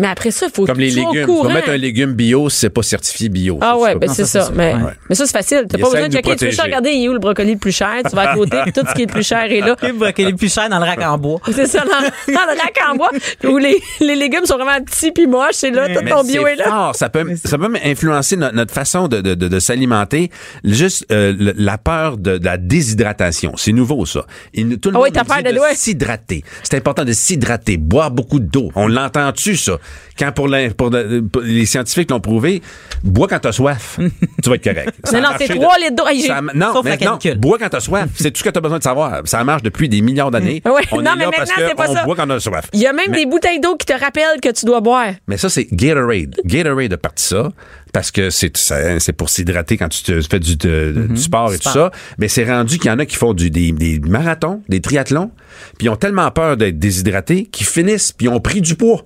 après ça, il faut Comme les légumes. Tu vas mettre un légume bio, c'est pas certifié bio. Ah Ça, ouais, c'est ben c'est ça. Mais, Ouais. mais ça, c'est facile. T'as pas besoin de checker. Tu veux regarder, il est où le brocoli le plus cher? Tu vas à côté, puis tout ce qui est le plus cher est là. Le brocoli plus cher dans le rack en bois. C'est ça, dans, dans le rack en bois, où les, les légumes sont vraiment petits puis moches, c'est là, tout Mais ton bio est là. fort. Ça peut, ça peut même influencer notre, notre façon de, de, de, de s'alimenter. Juste euh, le- la peur de, de la déshydratation. C'est nouveau, ça. Il, tout le Ah monde de s'hydrater. C'est important de s'hydrater, boire beaucoup d'eau. On l'entend-tu, ça? Quand pour, les scientifiques l'ont prouvé, bois quand t'as soif. tu vas être correct. Ça Non, non, c'est trois litres d'eau. Ça non, Sauf mais la non, bois quand t'as soif. C'est tout ce que t'as besoin de savoir. Ça marche depuis des milliards d'années. Oui, On non, est mais là maintenant, c'est pas qu'on ça. boit quand on a soif. Il y a même Mais- des bouteilles d'eau qui te rappellent que tu dois boire. mais ça, c'est Gatorade. Gatorade a parti ça parce que c'est pour s'hydrater quand tu te fais du, de- Mhm. du sport et tout ça. Mais c'est rendu qu'il y en a qui font du, des, des marathons, des triathlons, puis ils ont tellement peur d'être déshydratés qu'ils finissent puis ils ont pris du poids.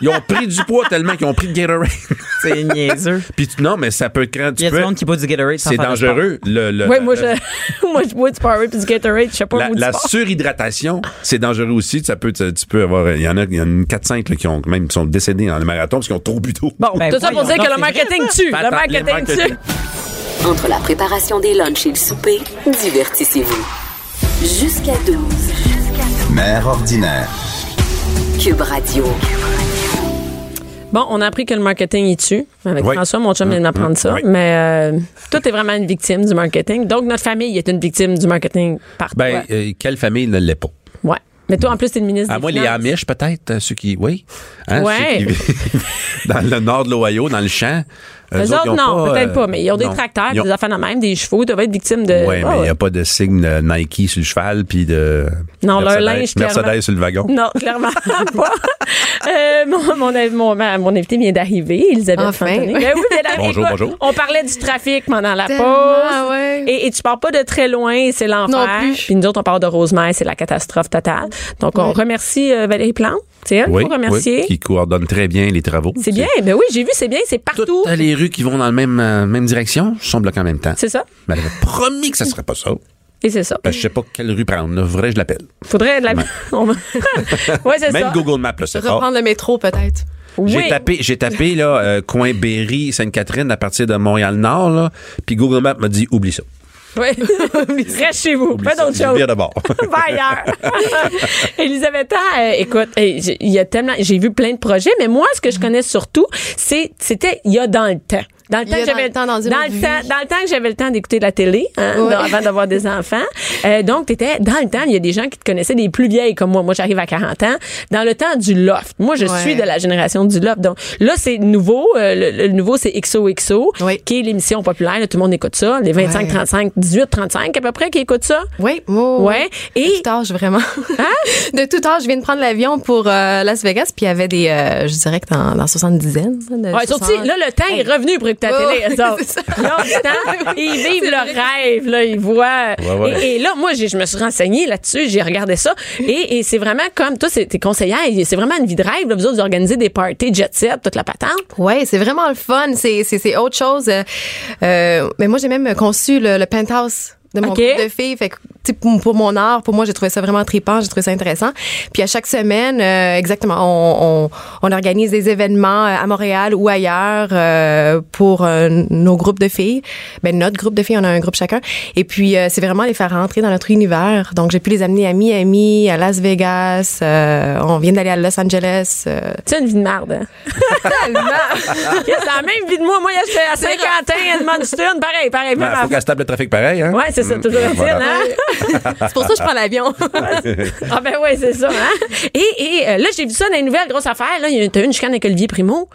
Ils ont pris du poids tellement qu'ils ont pris de Gatorade. C'est niaiseux. puis tu- non, mais ça peut craindre. Il y a du monde qui boit du Gatorade C'est dangereux. Le, le- Oui, la- moi, je, moi, je bois du Powerade puis du Gatorade. Je sais pas la, où la surhydratation, c'est dangereux aussi. Ça peut, tu peux avoir, il y en a, il y en a une 4-5 là, qui ont même qui sont décédés dans le marathon parce qu'ils ont trop bu d'eau. Bon, Ben, tout ça pour dire que le marketing tue. Le marketing tue. Entre la préparation des lunchs et le souper, divertissez-vous. Jusqu'à 12. Mère ordinaire. Cube Radio. Bon, on a appris que le marketing est tue. Avec Oui. François, mon chum vient de m'apprendre ça. Oui. Mais euh, toi, t'es vraiment une victime du marketing. Donc, notre famille est une victime du marketing par Ben, euh, quelle famille ne l'est pas? Ouais. Mais toi, en plus, t'es le ministre À des moi, les. Amish, peut-être, euh, ceux qui. Oui. Hein, Ouais. ceux qui vivent dans le nord de l'Ohio, dans le champ. Eux autres, non, pas, peut-être euh, pas, mais ils ont des non. tracteurs, ont- des affaires de même, des chevaux, ils doivent être victimes de. Ouais, mais Ah il n'y a pas de signe Nike sur le cheval, puis de. Non, leur Mercedes- linge, clairement. Mercedes sur le wagon. Non, clairement pas. Euh, mon, mon, mon, ma- mon invité vient d'arriver, Elisabeth Enfin. Fontaine. Ben oui, bien d'arriver. Bonjour, bonjour. On parlait du trafic pendant la Tellement, pause. ouais. Et, et tu pars pas de très loin, c'est l'enfer. Non plus. Puis nous autres, on parle de Rosemère, c'est la catastrophe totale. Donc, on Ouais. remercie euh, Valérie Plante. C'est elle Oui, faut remercier. oui, qui coordonne très bien les travaux. C'est bien. Ben oui, j'ai vu, c'est bien, c'est partout. Toutes les rues qui vont dans la même, euh, même direction sont bloquées en même temps. C'est ça. Mais elle avait promis que ça serait pas ça. Et c'est ça. Ben, je sais pas quelle rue prendre. Là. Vrai, je l'appelle. Faudrait de la. Ouais, c'est Même ça. Google Maps le sait pas. Reprendre le métro, peut-être. Oui. J'ai tapé, j'ai tapé là, euh, coin Berry, Sainte-Catherine à partir de Montréal-Nord, là, puis Google Maps m'a dit oublie ça. Oui. Reste chez vous. Fais d'autres choses. vire de bord. Va ailleurs. Elisabetta, euh, écoute, j'ai- il y a tellement, j'ai vu plein de projets, mais moi, ce que je connais surtout, c'est, c'était il y a dans le temps. Dans le temps que j'avais le temps, dans dans le vie. temps, dans le temps que j'avais le temps d'écouter la télé, hein, dans- avant d'avoir des enfants. Euh, donc, t'étais dans le temps. Il y a des gens qui te connaissaient, des plus vieilles comme moi. Moi, j'arrive à 40 ans. Dans le temps du loft. Moi, je Ouais. suis de la génération du loft. Donc, là, c'est nouveau. Euh, le, le nouveau, c'est XOXO, Oui. qui est l'émission populaire. Là, tout le monde écoute ça. Les 25, Ouais. 35, 18, 35 à peu près qui écoutent ça. Oui, oh, Ouais. Et- De tout âge, vraiment. De tout âge, je viens de prendre l'avion pour euh, Las Vegas, puis il y avait des, euh, je dirais que dans, dans 70 Ouais, surtout, là, le temps est revenu pour écouter Ouais, télé. eux autres. Ils ont du temps, ils vivent leur rêve, là, ils voient. Ouais, ouais. Et, et là, moi, je me suis renseignée là-dessus, j'ai regardé ça. Et, et c'est vraiment comme, toi, c'est- t'es conseillère, et c'est vraiment une vie de rêve, là, vous autres, vous organisez des parties jet set, toute la patente. Ouais, c'est vraiment le fun. C'est, autre chose. Euh, euh, mais moi, j'ai même conçu le, le penthouse de mon groupe de filles. Fait que, tu sais, pour, mon art, pour moi, j'ai trouvé ça vraiment trippant. J'ai trouvé ça intéressant. Puis à chaque semaine, euh, exactement, on, on, on organise des événements euh, à Montréal ou ailleurs euh, pour euh, nos groupes de filles. Ben notre groupe de filles, on a un groupe chacun. Et puis euh, c'est vraiment les faire rentrer dans notre univers. Donc j'ai pu les amener à Miami, à Las Vegas. euh, on vient d'aller à Los Angeles. euh, Tu as une vie de merde, hein? c'est la même vie de moi. Moi, j'étais à Saint-Quentin, Edmundston, pareil, pareil. Il Même faut qu'elle se tape le trafic pareil, hein? Ouais, c'est ça, toujours utile, voilà. hein? c'est pour ça que je prends l'avion. Ah ben oui, c'est ça. Hein? Et, et euh, là, j'ai vu ça dans les nouvelles grosses affaires. Là, il y a t'as eu une chicane avec Olivier Primo?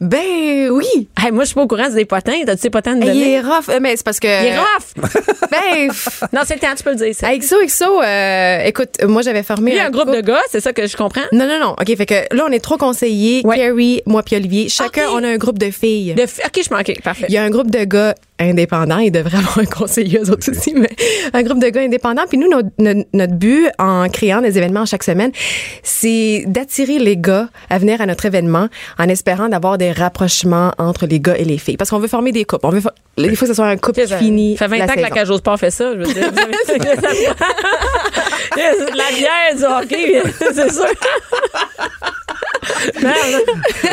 Ben oui. Hey, moi, je suis pas au courant, c'est des potins. T'as-tu des potins de Il donner? est rough, Euh, mais c'est parce que. Il est rough. Ben, non, c'est le temps, tu peux le dire. ça. ça, avec ça, euh, écoute, moi j'avais formé. Lui, un groupe de gars, c'est ça que je comprends? Non, non, non. OK, fait que là, on est trois conseillers. Ouais. Carrie, moi puis Olivier. Chacun, OK. on a un groupe de filles. De f- OK, je manquais. Parfait. Il y a un groupe de gars indépendants. Ils devraient avoir un conseiller, eux autres aussi, mais un groupe de gars indépendants. Puis nous, notre, notre, notre but en créant des événements chaque semaine, c'est d'attirer les gars à venir à notre événement en espérant d'avoir des rapprochements entre les gars et les filles. Parce qu'on veut former des couples. On veut, fa- il faut que ce soit un couple sais, ça fini. fait 20 la ans que la cage au sport fait ça. Je veux dire, la bière, du hockey, c'est sûr.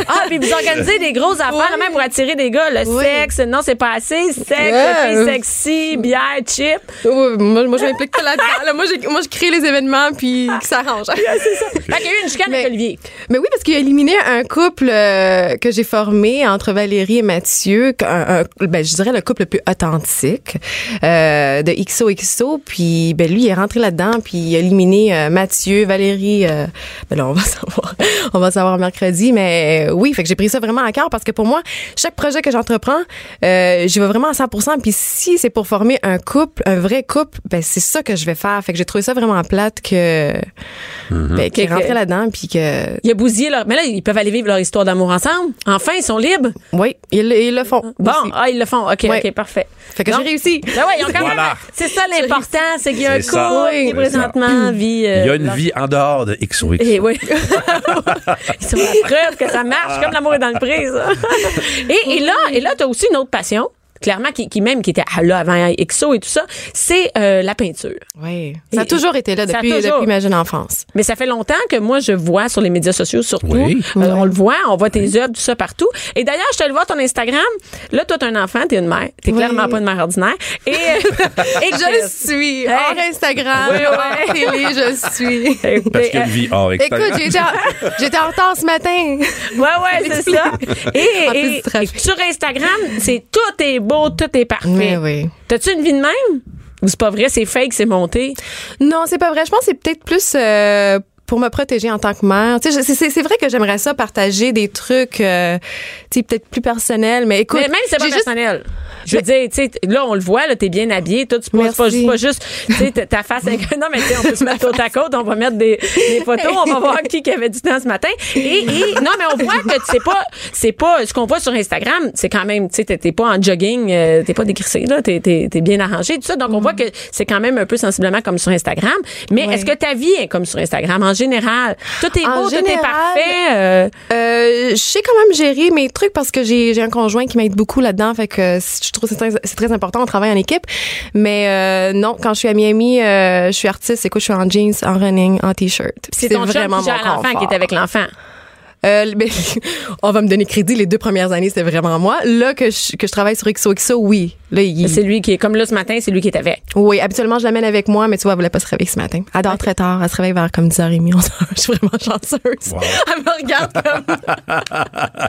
Ah, puis vous organisez des grosses affaires, même pour attirer des gars. Le Oui. sexe, non, c'est pas assez. Sexe, Yeah. filles sexy, bière, chip. Moi, moi, je m'implique pas là-dedans. là. Moi, j'ai- moi, je crée les événements puis que ça arrange. Fait qu'il y a eu une chicane avec Mais- Olivier. Mais oui, parce qu'il a éliminé un couple euh, que j'ai formé entre Valérie et Mathieu, un, un- ben, je dirais le couple le plus authentique euh, de XOXO. Puis ben, lui, il est rentré là-dedans, puis il a éliminé euh, Mathieu, Valérie. euh, ben là, on va savoir, on va savoir mercredi. Mais euh, oui, fait que j'ai pris ça vraiment à cœur parce que pour moi, chaque projet que j'entreprends, euh, j'y vais vraiment à 100 Puis si c'est pour former un couple, un vrai couple, ben c'est ça que je vais faire. Fait que j'ai trouvé ça vraiment plate que ben, qu'il est Que- rentré là-dedans, puis que Il a bousillé leur. Mais là, ils peuvent aller vivre leur histoire d'amour ensemble. Enfin, ils sont libres. Oui, ils, le- ils le font. Bon, aussi. ah, ils le font. OK. OK, parfait. Fait que Non. j'ai réussi. Ben ouais, ils ont quand même. C'est ça l'important, c'est qu'il y a un C'est ça. couple qui présentement vit. euh, Il y a une leur- vie en dehors de XOX. Et oui. Ils sont la preuve que ça marche, comme l'amour est dans le prix, ça. et, et là, et là, t'as aussi une autre passion. Clairement, qui, qui même qui était là avant XO et tout ça, c'est euh, la peinture. Oui. Ça a Et- toujours été là depuis, toujours. depuis ma jeune enfance. Mais ça fait longtemps que moi, je vois sur les médias sociaux, surtout. Oui. Euh, on le voit, on voit tes œuvres, tout ça partout. Et d'ailleurs, je te le vois ton Instagram. Là, toi, t'es un enfant, t'es une mère. T'es Oui. clairement pas une mère ordinaire. Et, et Je Chris. suis Hey. hors Instagram, Oui, oui. hors télé, je suis. Parce euh, une vie hors Écoute, extérieur. j'étais en, j'étais en retard ce matin. Ouais, ouais, c'est ça. Et, et sur Instagram, c'est tout est beau, tout est parfait. Oui, oui. T'as-tu une vie de même? Ou c'est pas vrai, c'est fake, c'est monté? Non, c'est pas vrai. Je pense que c'est peut-être plus euh, pour me protéger en tant que mère. C'est- vrai que j'aimerais ça partager des trucs, euh, tu sais, peut-être plus personnels. Mais écoute, mais même si c'est pas juste- personnel. Je veux dire, tu sais, là, on le voit, là, t'es bien habillé, toi, tu pas, c'est pas, pas juste, tu sais, ta- face avec, non, mais on peut se mettre côte à côte, on va mettre des, des photos, on va voir qui, qui avait du temps ce matin. Et, et non, mais on voit que c'est pas, c'est pas, ce qu'on voit sur Instagram, c'est quand même, tu sais, t'es- pas en jogging, euh, t'es pas décrissé, là, t'es, t'es bien arrangé, tout ça. Donc, on voit que c'est quand même un peu sensiblement comme sur Instagram. Mais Ouais. est-ce que ta vie est comme sur Instagram en général? Tout est En beau, tout est général, parfait. euh, Euh, je sais quand même gérer mes trucs parce que j'ai un conjoint qui m'aide beaucoup là-dedans. Fait que je trouve que c'est très, c'est important. On travaille en équipe. Mais euh, non, quand je suis à Miami, euh, je suis artiste. Écoute, je suis en jeans, en running, en t-shirt. c'est ton chum vraiment qui gère mon l'enfant qui est avec l'enfant. Euh, ben, on va me donner crédit. Les deux premières années, c'était vraiment moi. Là que je, que je travaille sur XOXO, oui. Là, il, C'est lui qui est, comme là ce matin, c'est lui qui est avec. oui, habituellement, je l'amène avec moi, mais tu vois, elle voulait pas se réveiller ce matin. Elle dort très tard. Elle se réveille vers comme 10h30, 11h. Je suis vraiment chanceuse. Elle me regarde comme...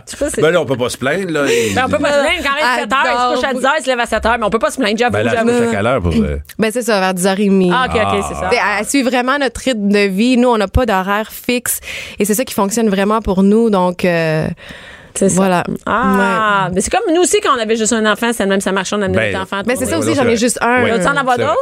Tu sais, c'est- Ben là, on peut pas se plaindre, là. Ben, on peut pas se plaindre quand même 7 heures, il se couche à 10 heures, il se lève à 7 heures, mais on peut pas se plaindre, j'avoue. Ben là, j'avoue. couche à quelle heure pour. Ben, c'est ça, vers 10h30. Ah, ok, ok, c'est ça. T'sais, Elle suit vraiment notre rythme de vie. Nous, on n'a pas d'horaire fixe. Et c'est ça qui fonctionne vraiment pour nous. Donc, euh, C'est ça. voilà. Ah, mais c'est comme nous aussi quand on avait juste un enfant, c'est même, ça marchait, on amenait Ben, notre enfant. Mais c'est ça aussi, j'en ai juste un. Ouais. Veux-tu en avoir d'autres?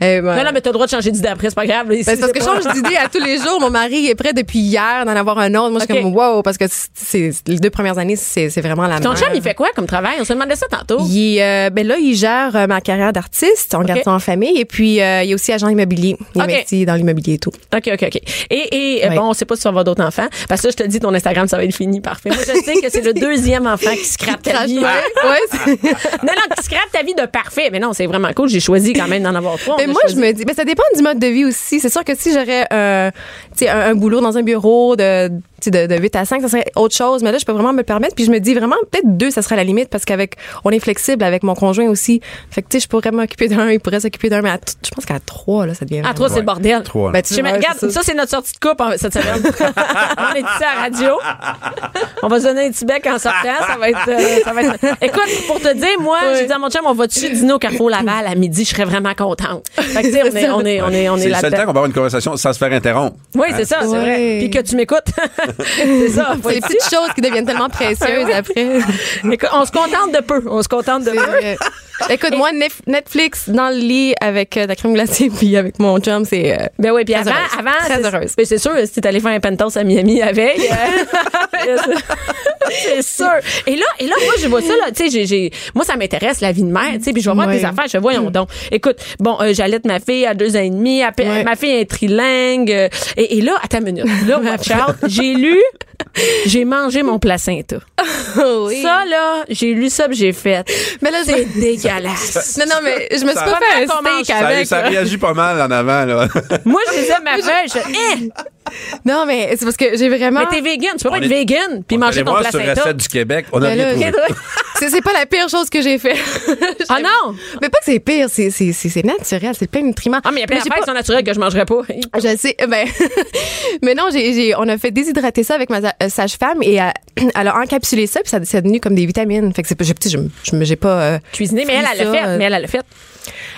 Ben, Non, non, mais t'as le droit de changer d'idée après, c'est pas grave. Ben, c'est parce que je change d'idée à tous les jours. Mon mari est prêt depuis hier d'en avoir un autre. Moi, je suis comme, wow, parce que c'est, les deux premières années, c'est, vraiment la Ton même. chum, il fait quoi comme travail? On se demandait ça tantôt. Il euh, ben là, il gère euh, ma carrière d'artiste en gardant en famille. Et puis, euh, il est aussi agent immobilier. Il investit dans l'immobilier et tout. OK, OK, OK. Et, et euh, Oui. bon, on sait pas si tu vas avoir d'autres enfants. Parce que là, je te dis, ton Instagram, ça va être fini. Parfait. Moi, je sais que c'est le deuxième enfant qui scrape ta vie. Ouais, ouais, c'est- Non, non, qui scrape ta vie de parfait. Mais non, c'est vraiment cool. J'ai choisi quand même d'en avoir trois. Mais moi, choisi. je me dis, ben, ça dépend du mode de vie aussi. C'est sûr que si j'aurais euh, un, un boulot dans un bureau de, de, de 8 à 5, ça serait autre chose. Mais là, je peux vraiment me le permettre. Puis je me dis vraiment, peut-être deux, ça serait la limite parce qu'avec, on est flexible avec mon conjoint aussi. Fait que, tu sais, je pourrais m'occuper d'un, il pourrait s'occuper d'un, mais à t- je pense qu'à trois, là, ça devient. À trois, c'est le bordel. Trois. Ben, tu sais, mais vois, regarde, c'est ça, c'est notre sortie de coupe en- cette semaine. on est ici à la radio. On va se donner un petit bec en sortant. Ça va être. euh, ça va être... Écoute, pour te dire, moi, j'ai dit à mon chum, on va-tu dîner au Carrefour Laval à midi? Je serais vraiment contente. Fait que, tu sais, on est, on est, on est, on est, C'est le seul temps qu'on va avoir une conversation sans se faire interrompre. Oui, c'est ça, c'est vrai. Puis que tu m'écoutes. c'est ça. C'est les petites choses qui deviennent tellement précieuses après. Écoute, on se contente de peu. On se contente de peu. Écoute, moi, Netflix dans le lit avec euh, de la crème glacée puis avec mon chum, c'est. euh, Ben oui, puis avant, heureuse. avant Très heureuse. ben c'est sûr, si t'es allé faire un penthouse à Miami la veille, euh, c'est sûr. Et là, et là, moi, je vois ça, là, tu sais, j'ai, j'ai, moi, ça m'intéresse, la vie de mère, tu sais, puis je vais voir tes affaires, je voyons donc. Écoute, bon, euh, j'allaite ma fille à deux ans et demi, Ouais. ma fille est trilingue, euh, et, et là, attends une minute, là, watch out, j'ai lu, J'ai mangé mon placenta. oui. Ça, là, j'ai lu ça, j'ai fait. mais là, C'est dégueulasse. Non, non, mais je me suis Ça- pas fait un steak Ça, avec. ça réagit pas mal en avant, là. Moi, je disais ma feuille, je Eh! Non, mais c'est parce que j'ai vraiment. Mais t'es vegan, tu peux pas On être vegan puis On manger ton voir sur placenta. recette du Québec. On a rien trouvé. c'est c'est pas la pire chose que j'ai fait. Ah non! Mais pas que c'est pire, c'est c'est- c'est- c'est naturel, c'est plein de nutriments. Ah, mais il y a plein d'affaires qui sont naturelles que je mangerais pas. Je sais, ben, mais non, j'ai, j'ai- on a fait déshydrater ça avec ma euh, sage-femme et elle, elle a encapsulé ça puis ça c'est devenu comme des vitamines. Fait que c'est pas, j'ai, petit, je, je, j'ai pas euh, Cuisiner, mais elle, elle l'a ça, fait. euh, Mais elle, elle l'a fait.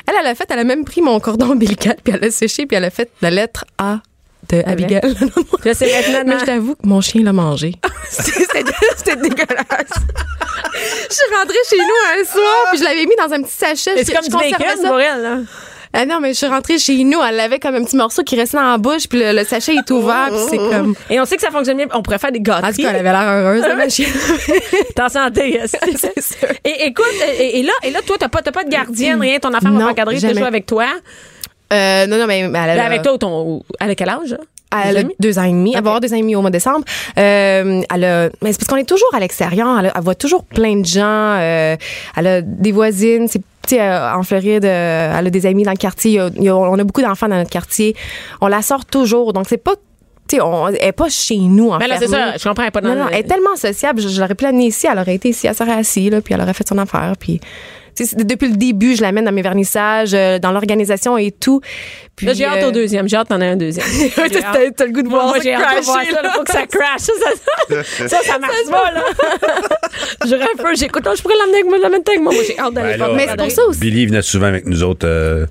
Elle, elle a fait, elle a même pris mon cordon ombilical puis elle l'a séché puis elle a fait la lettre A de Abigail. Là, c'est maintenant. Mais je t'avoue que mon chien l'a mangé. C'était dégueulasse. Je suis rentrée chez nous un soir, puis je l'avais mis dans un petit sachet. C'est Je- comme je du bacon ça. pour elle, là. Ah non, mais je suis rentrée chez nous, elle avait comme un petit morceau qui restait dans la bouche, puis le, le sachet est ouvert, puis c'est comme... Et on sait que ça fonctionne bien. On pourrait faire des En tout gâteries. cas, elle avait l'air heureuse, là, ma chienne. T'es en santé. est-ce que- C'est sûr. Et écoute, et, et là, et là, toi, t'as pas, t'as pas de gardienne, rien. Ton enfant va Non, pas encadrer, t'es jamais. toujours avec toi. Euh, non, non, mais, mais elle a... Avec toi, ou ton, elle a quel âge? là? Elle a Deux ans et demi? Elle va avoir deux ans et demi au mois de décembre. Euh, elle a, mais c'est parce qu'on est toujours à l'extérieur. Elle, elle voit toujours plein de gens. Euh, elle a des voisines. C'est euh, en Floride, euh, elle a des amis dans le quartier. Il y a- il y a- on a beaucoup d'enfants dans notre quartier. On la sort toujours. Donc c'est pas, tu sais, on- elle est pas chez nous. Mais là, c'est ça. Je comprends, elle est pas dans Non, non, le- elle est tellement sociable. Je, je l'aurais pu l'amener ici. Elle aurait été ici. Elle serait assise, là, puis elle aurait fait son affaire. Puis, depuis le début, je l'amène dans mes vernissages, euh, dans l'organisation et tout. Puis, Là, j'ai hâte euh, au deuxième. J'ai hâte d'en avoir un deuxième. J'ai hâte. T'as le goût de Moi, voir moi, ça j'ai hâte de voir ça. Il faut que ça crash. Ça, ça, ça, ça marche pas, là. J'aurais un peu. J'écoute, oh, je pourrais l'amener avec moi, l'amener avec moi. Moi, j'ai hâte d'aller voir Mais c'est pour ça aussi. Billy venait souvent avec nous autres.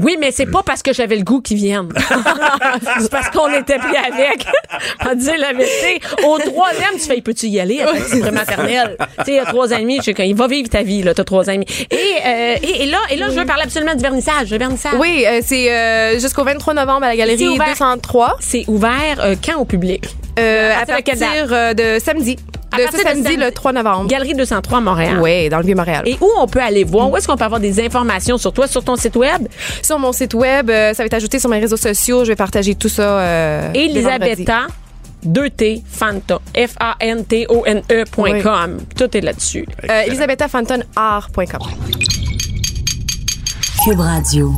Oui, mais c'est pas parce que j'avais le goût qu'ils viennent. c'est parce qu'on était pris avec. On dire la vérité. Au troisième, tu fais, peux-tu y aller après? C'est vraiment maternel? Tu sais, il y a trois ans et demi, qu'il va vivre ta vie, là, t'as trois ans et demi. Et, euh, et, et là, et là, je veux parler absolument du vernissage. Le vernissage. Oui, euh, c'est euh, jusqu'au 23 novembre à la galerie ouvert. 203. C'est ouvert quand au public? À à partir de samedi. De ce samedi, le 3 novembre. Galerie 203 à Montréal. Oui, dans le Vieux-Montréal. Et où on peut aller voir? Où est-ce qu'on peut avoir des informations sur toi, sur ton site web? sur mon site web, euh, ça va être ajouté sur mes réseaux sociaux. Je vais partager tout ça. Euh. Elisabetta 2T Fanta. F-A-N-T-O-N-E.com. E Tout est là-dessus. Euh, ElisabethaFantonart.com. Cube Radio.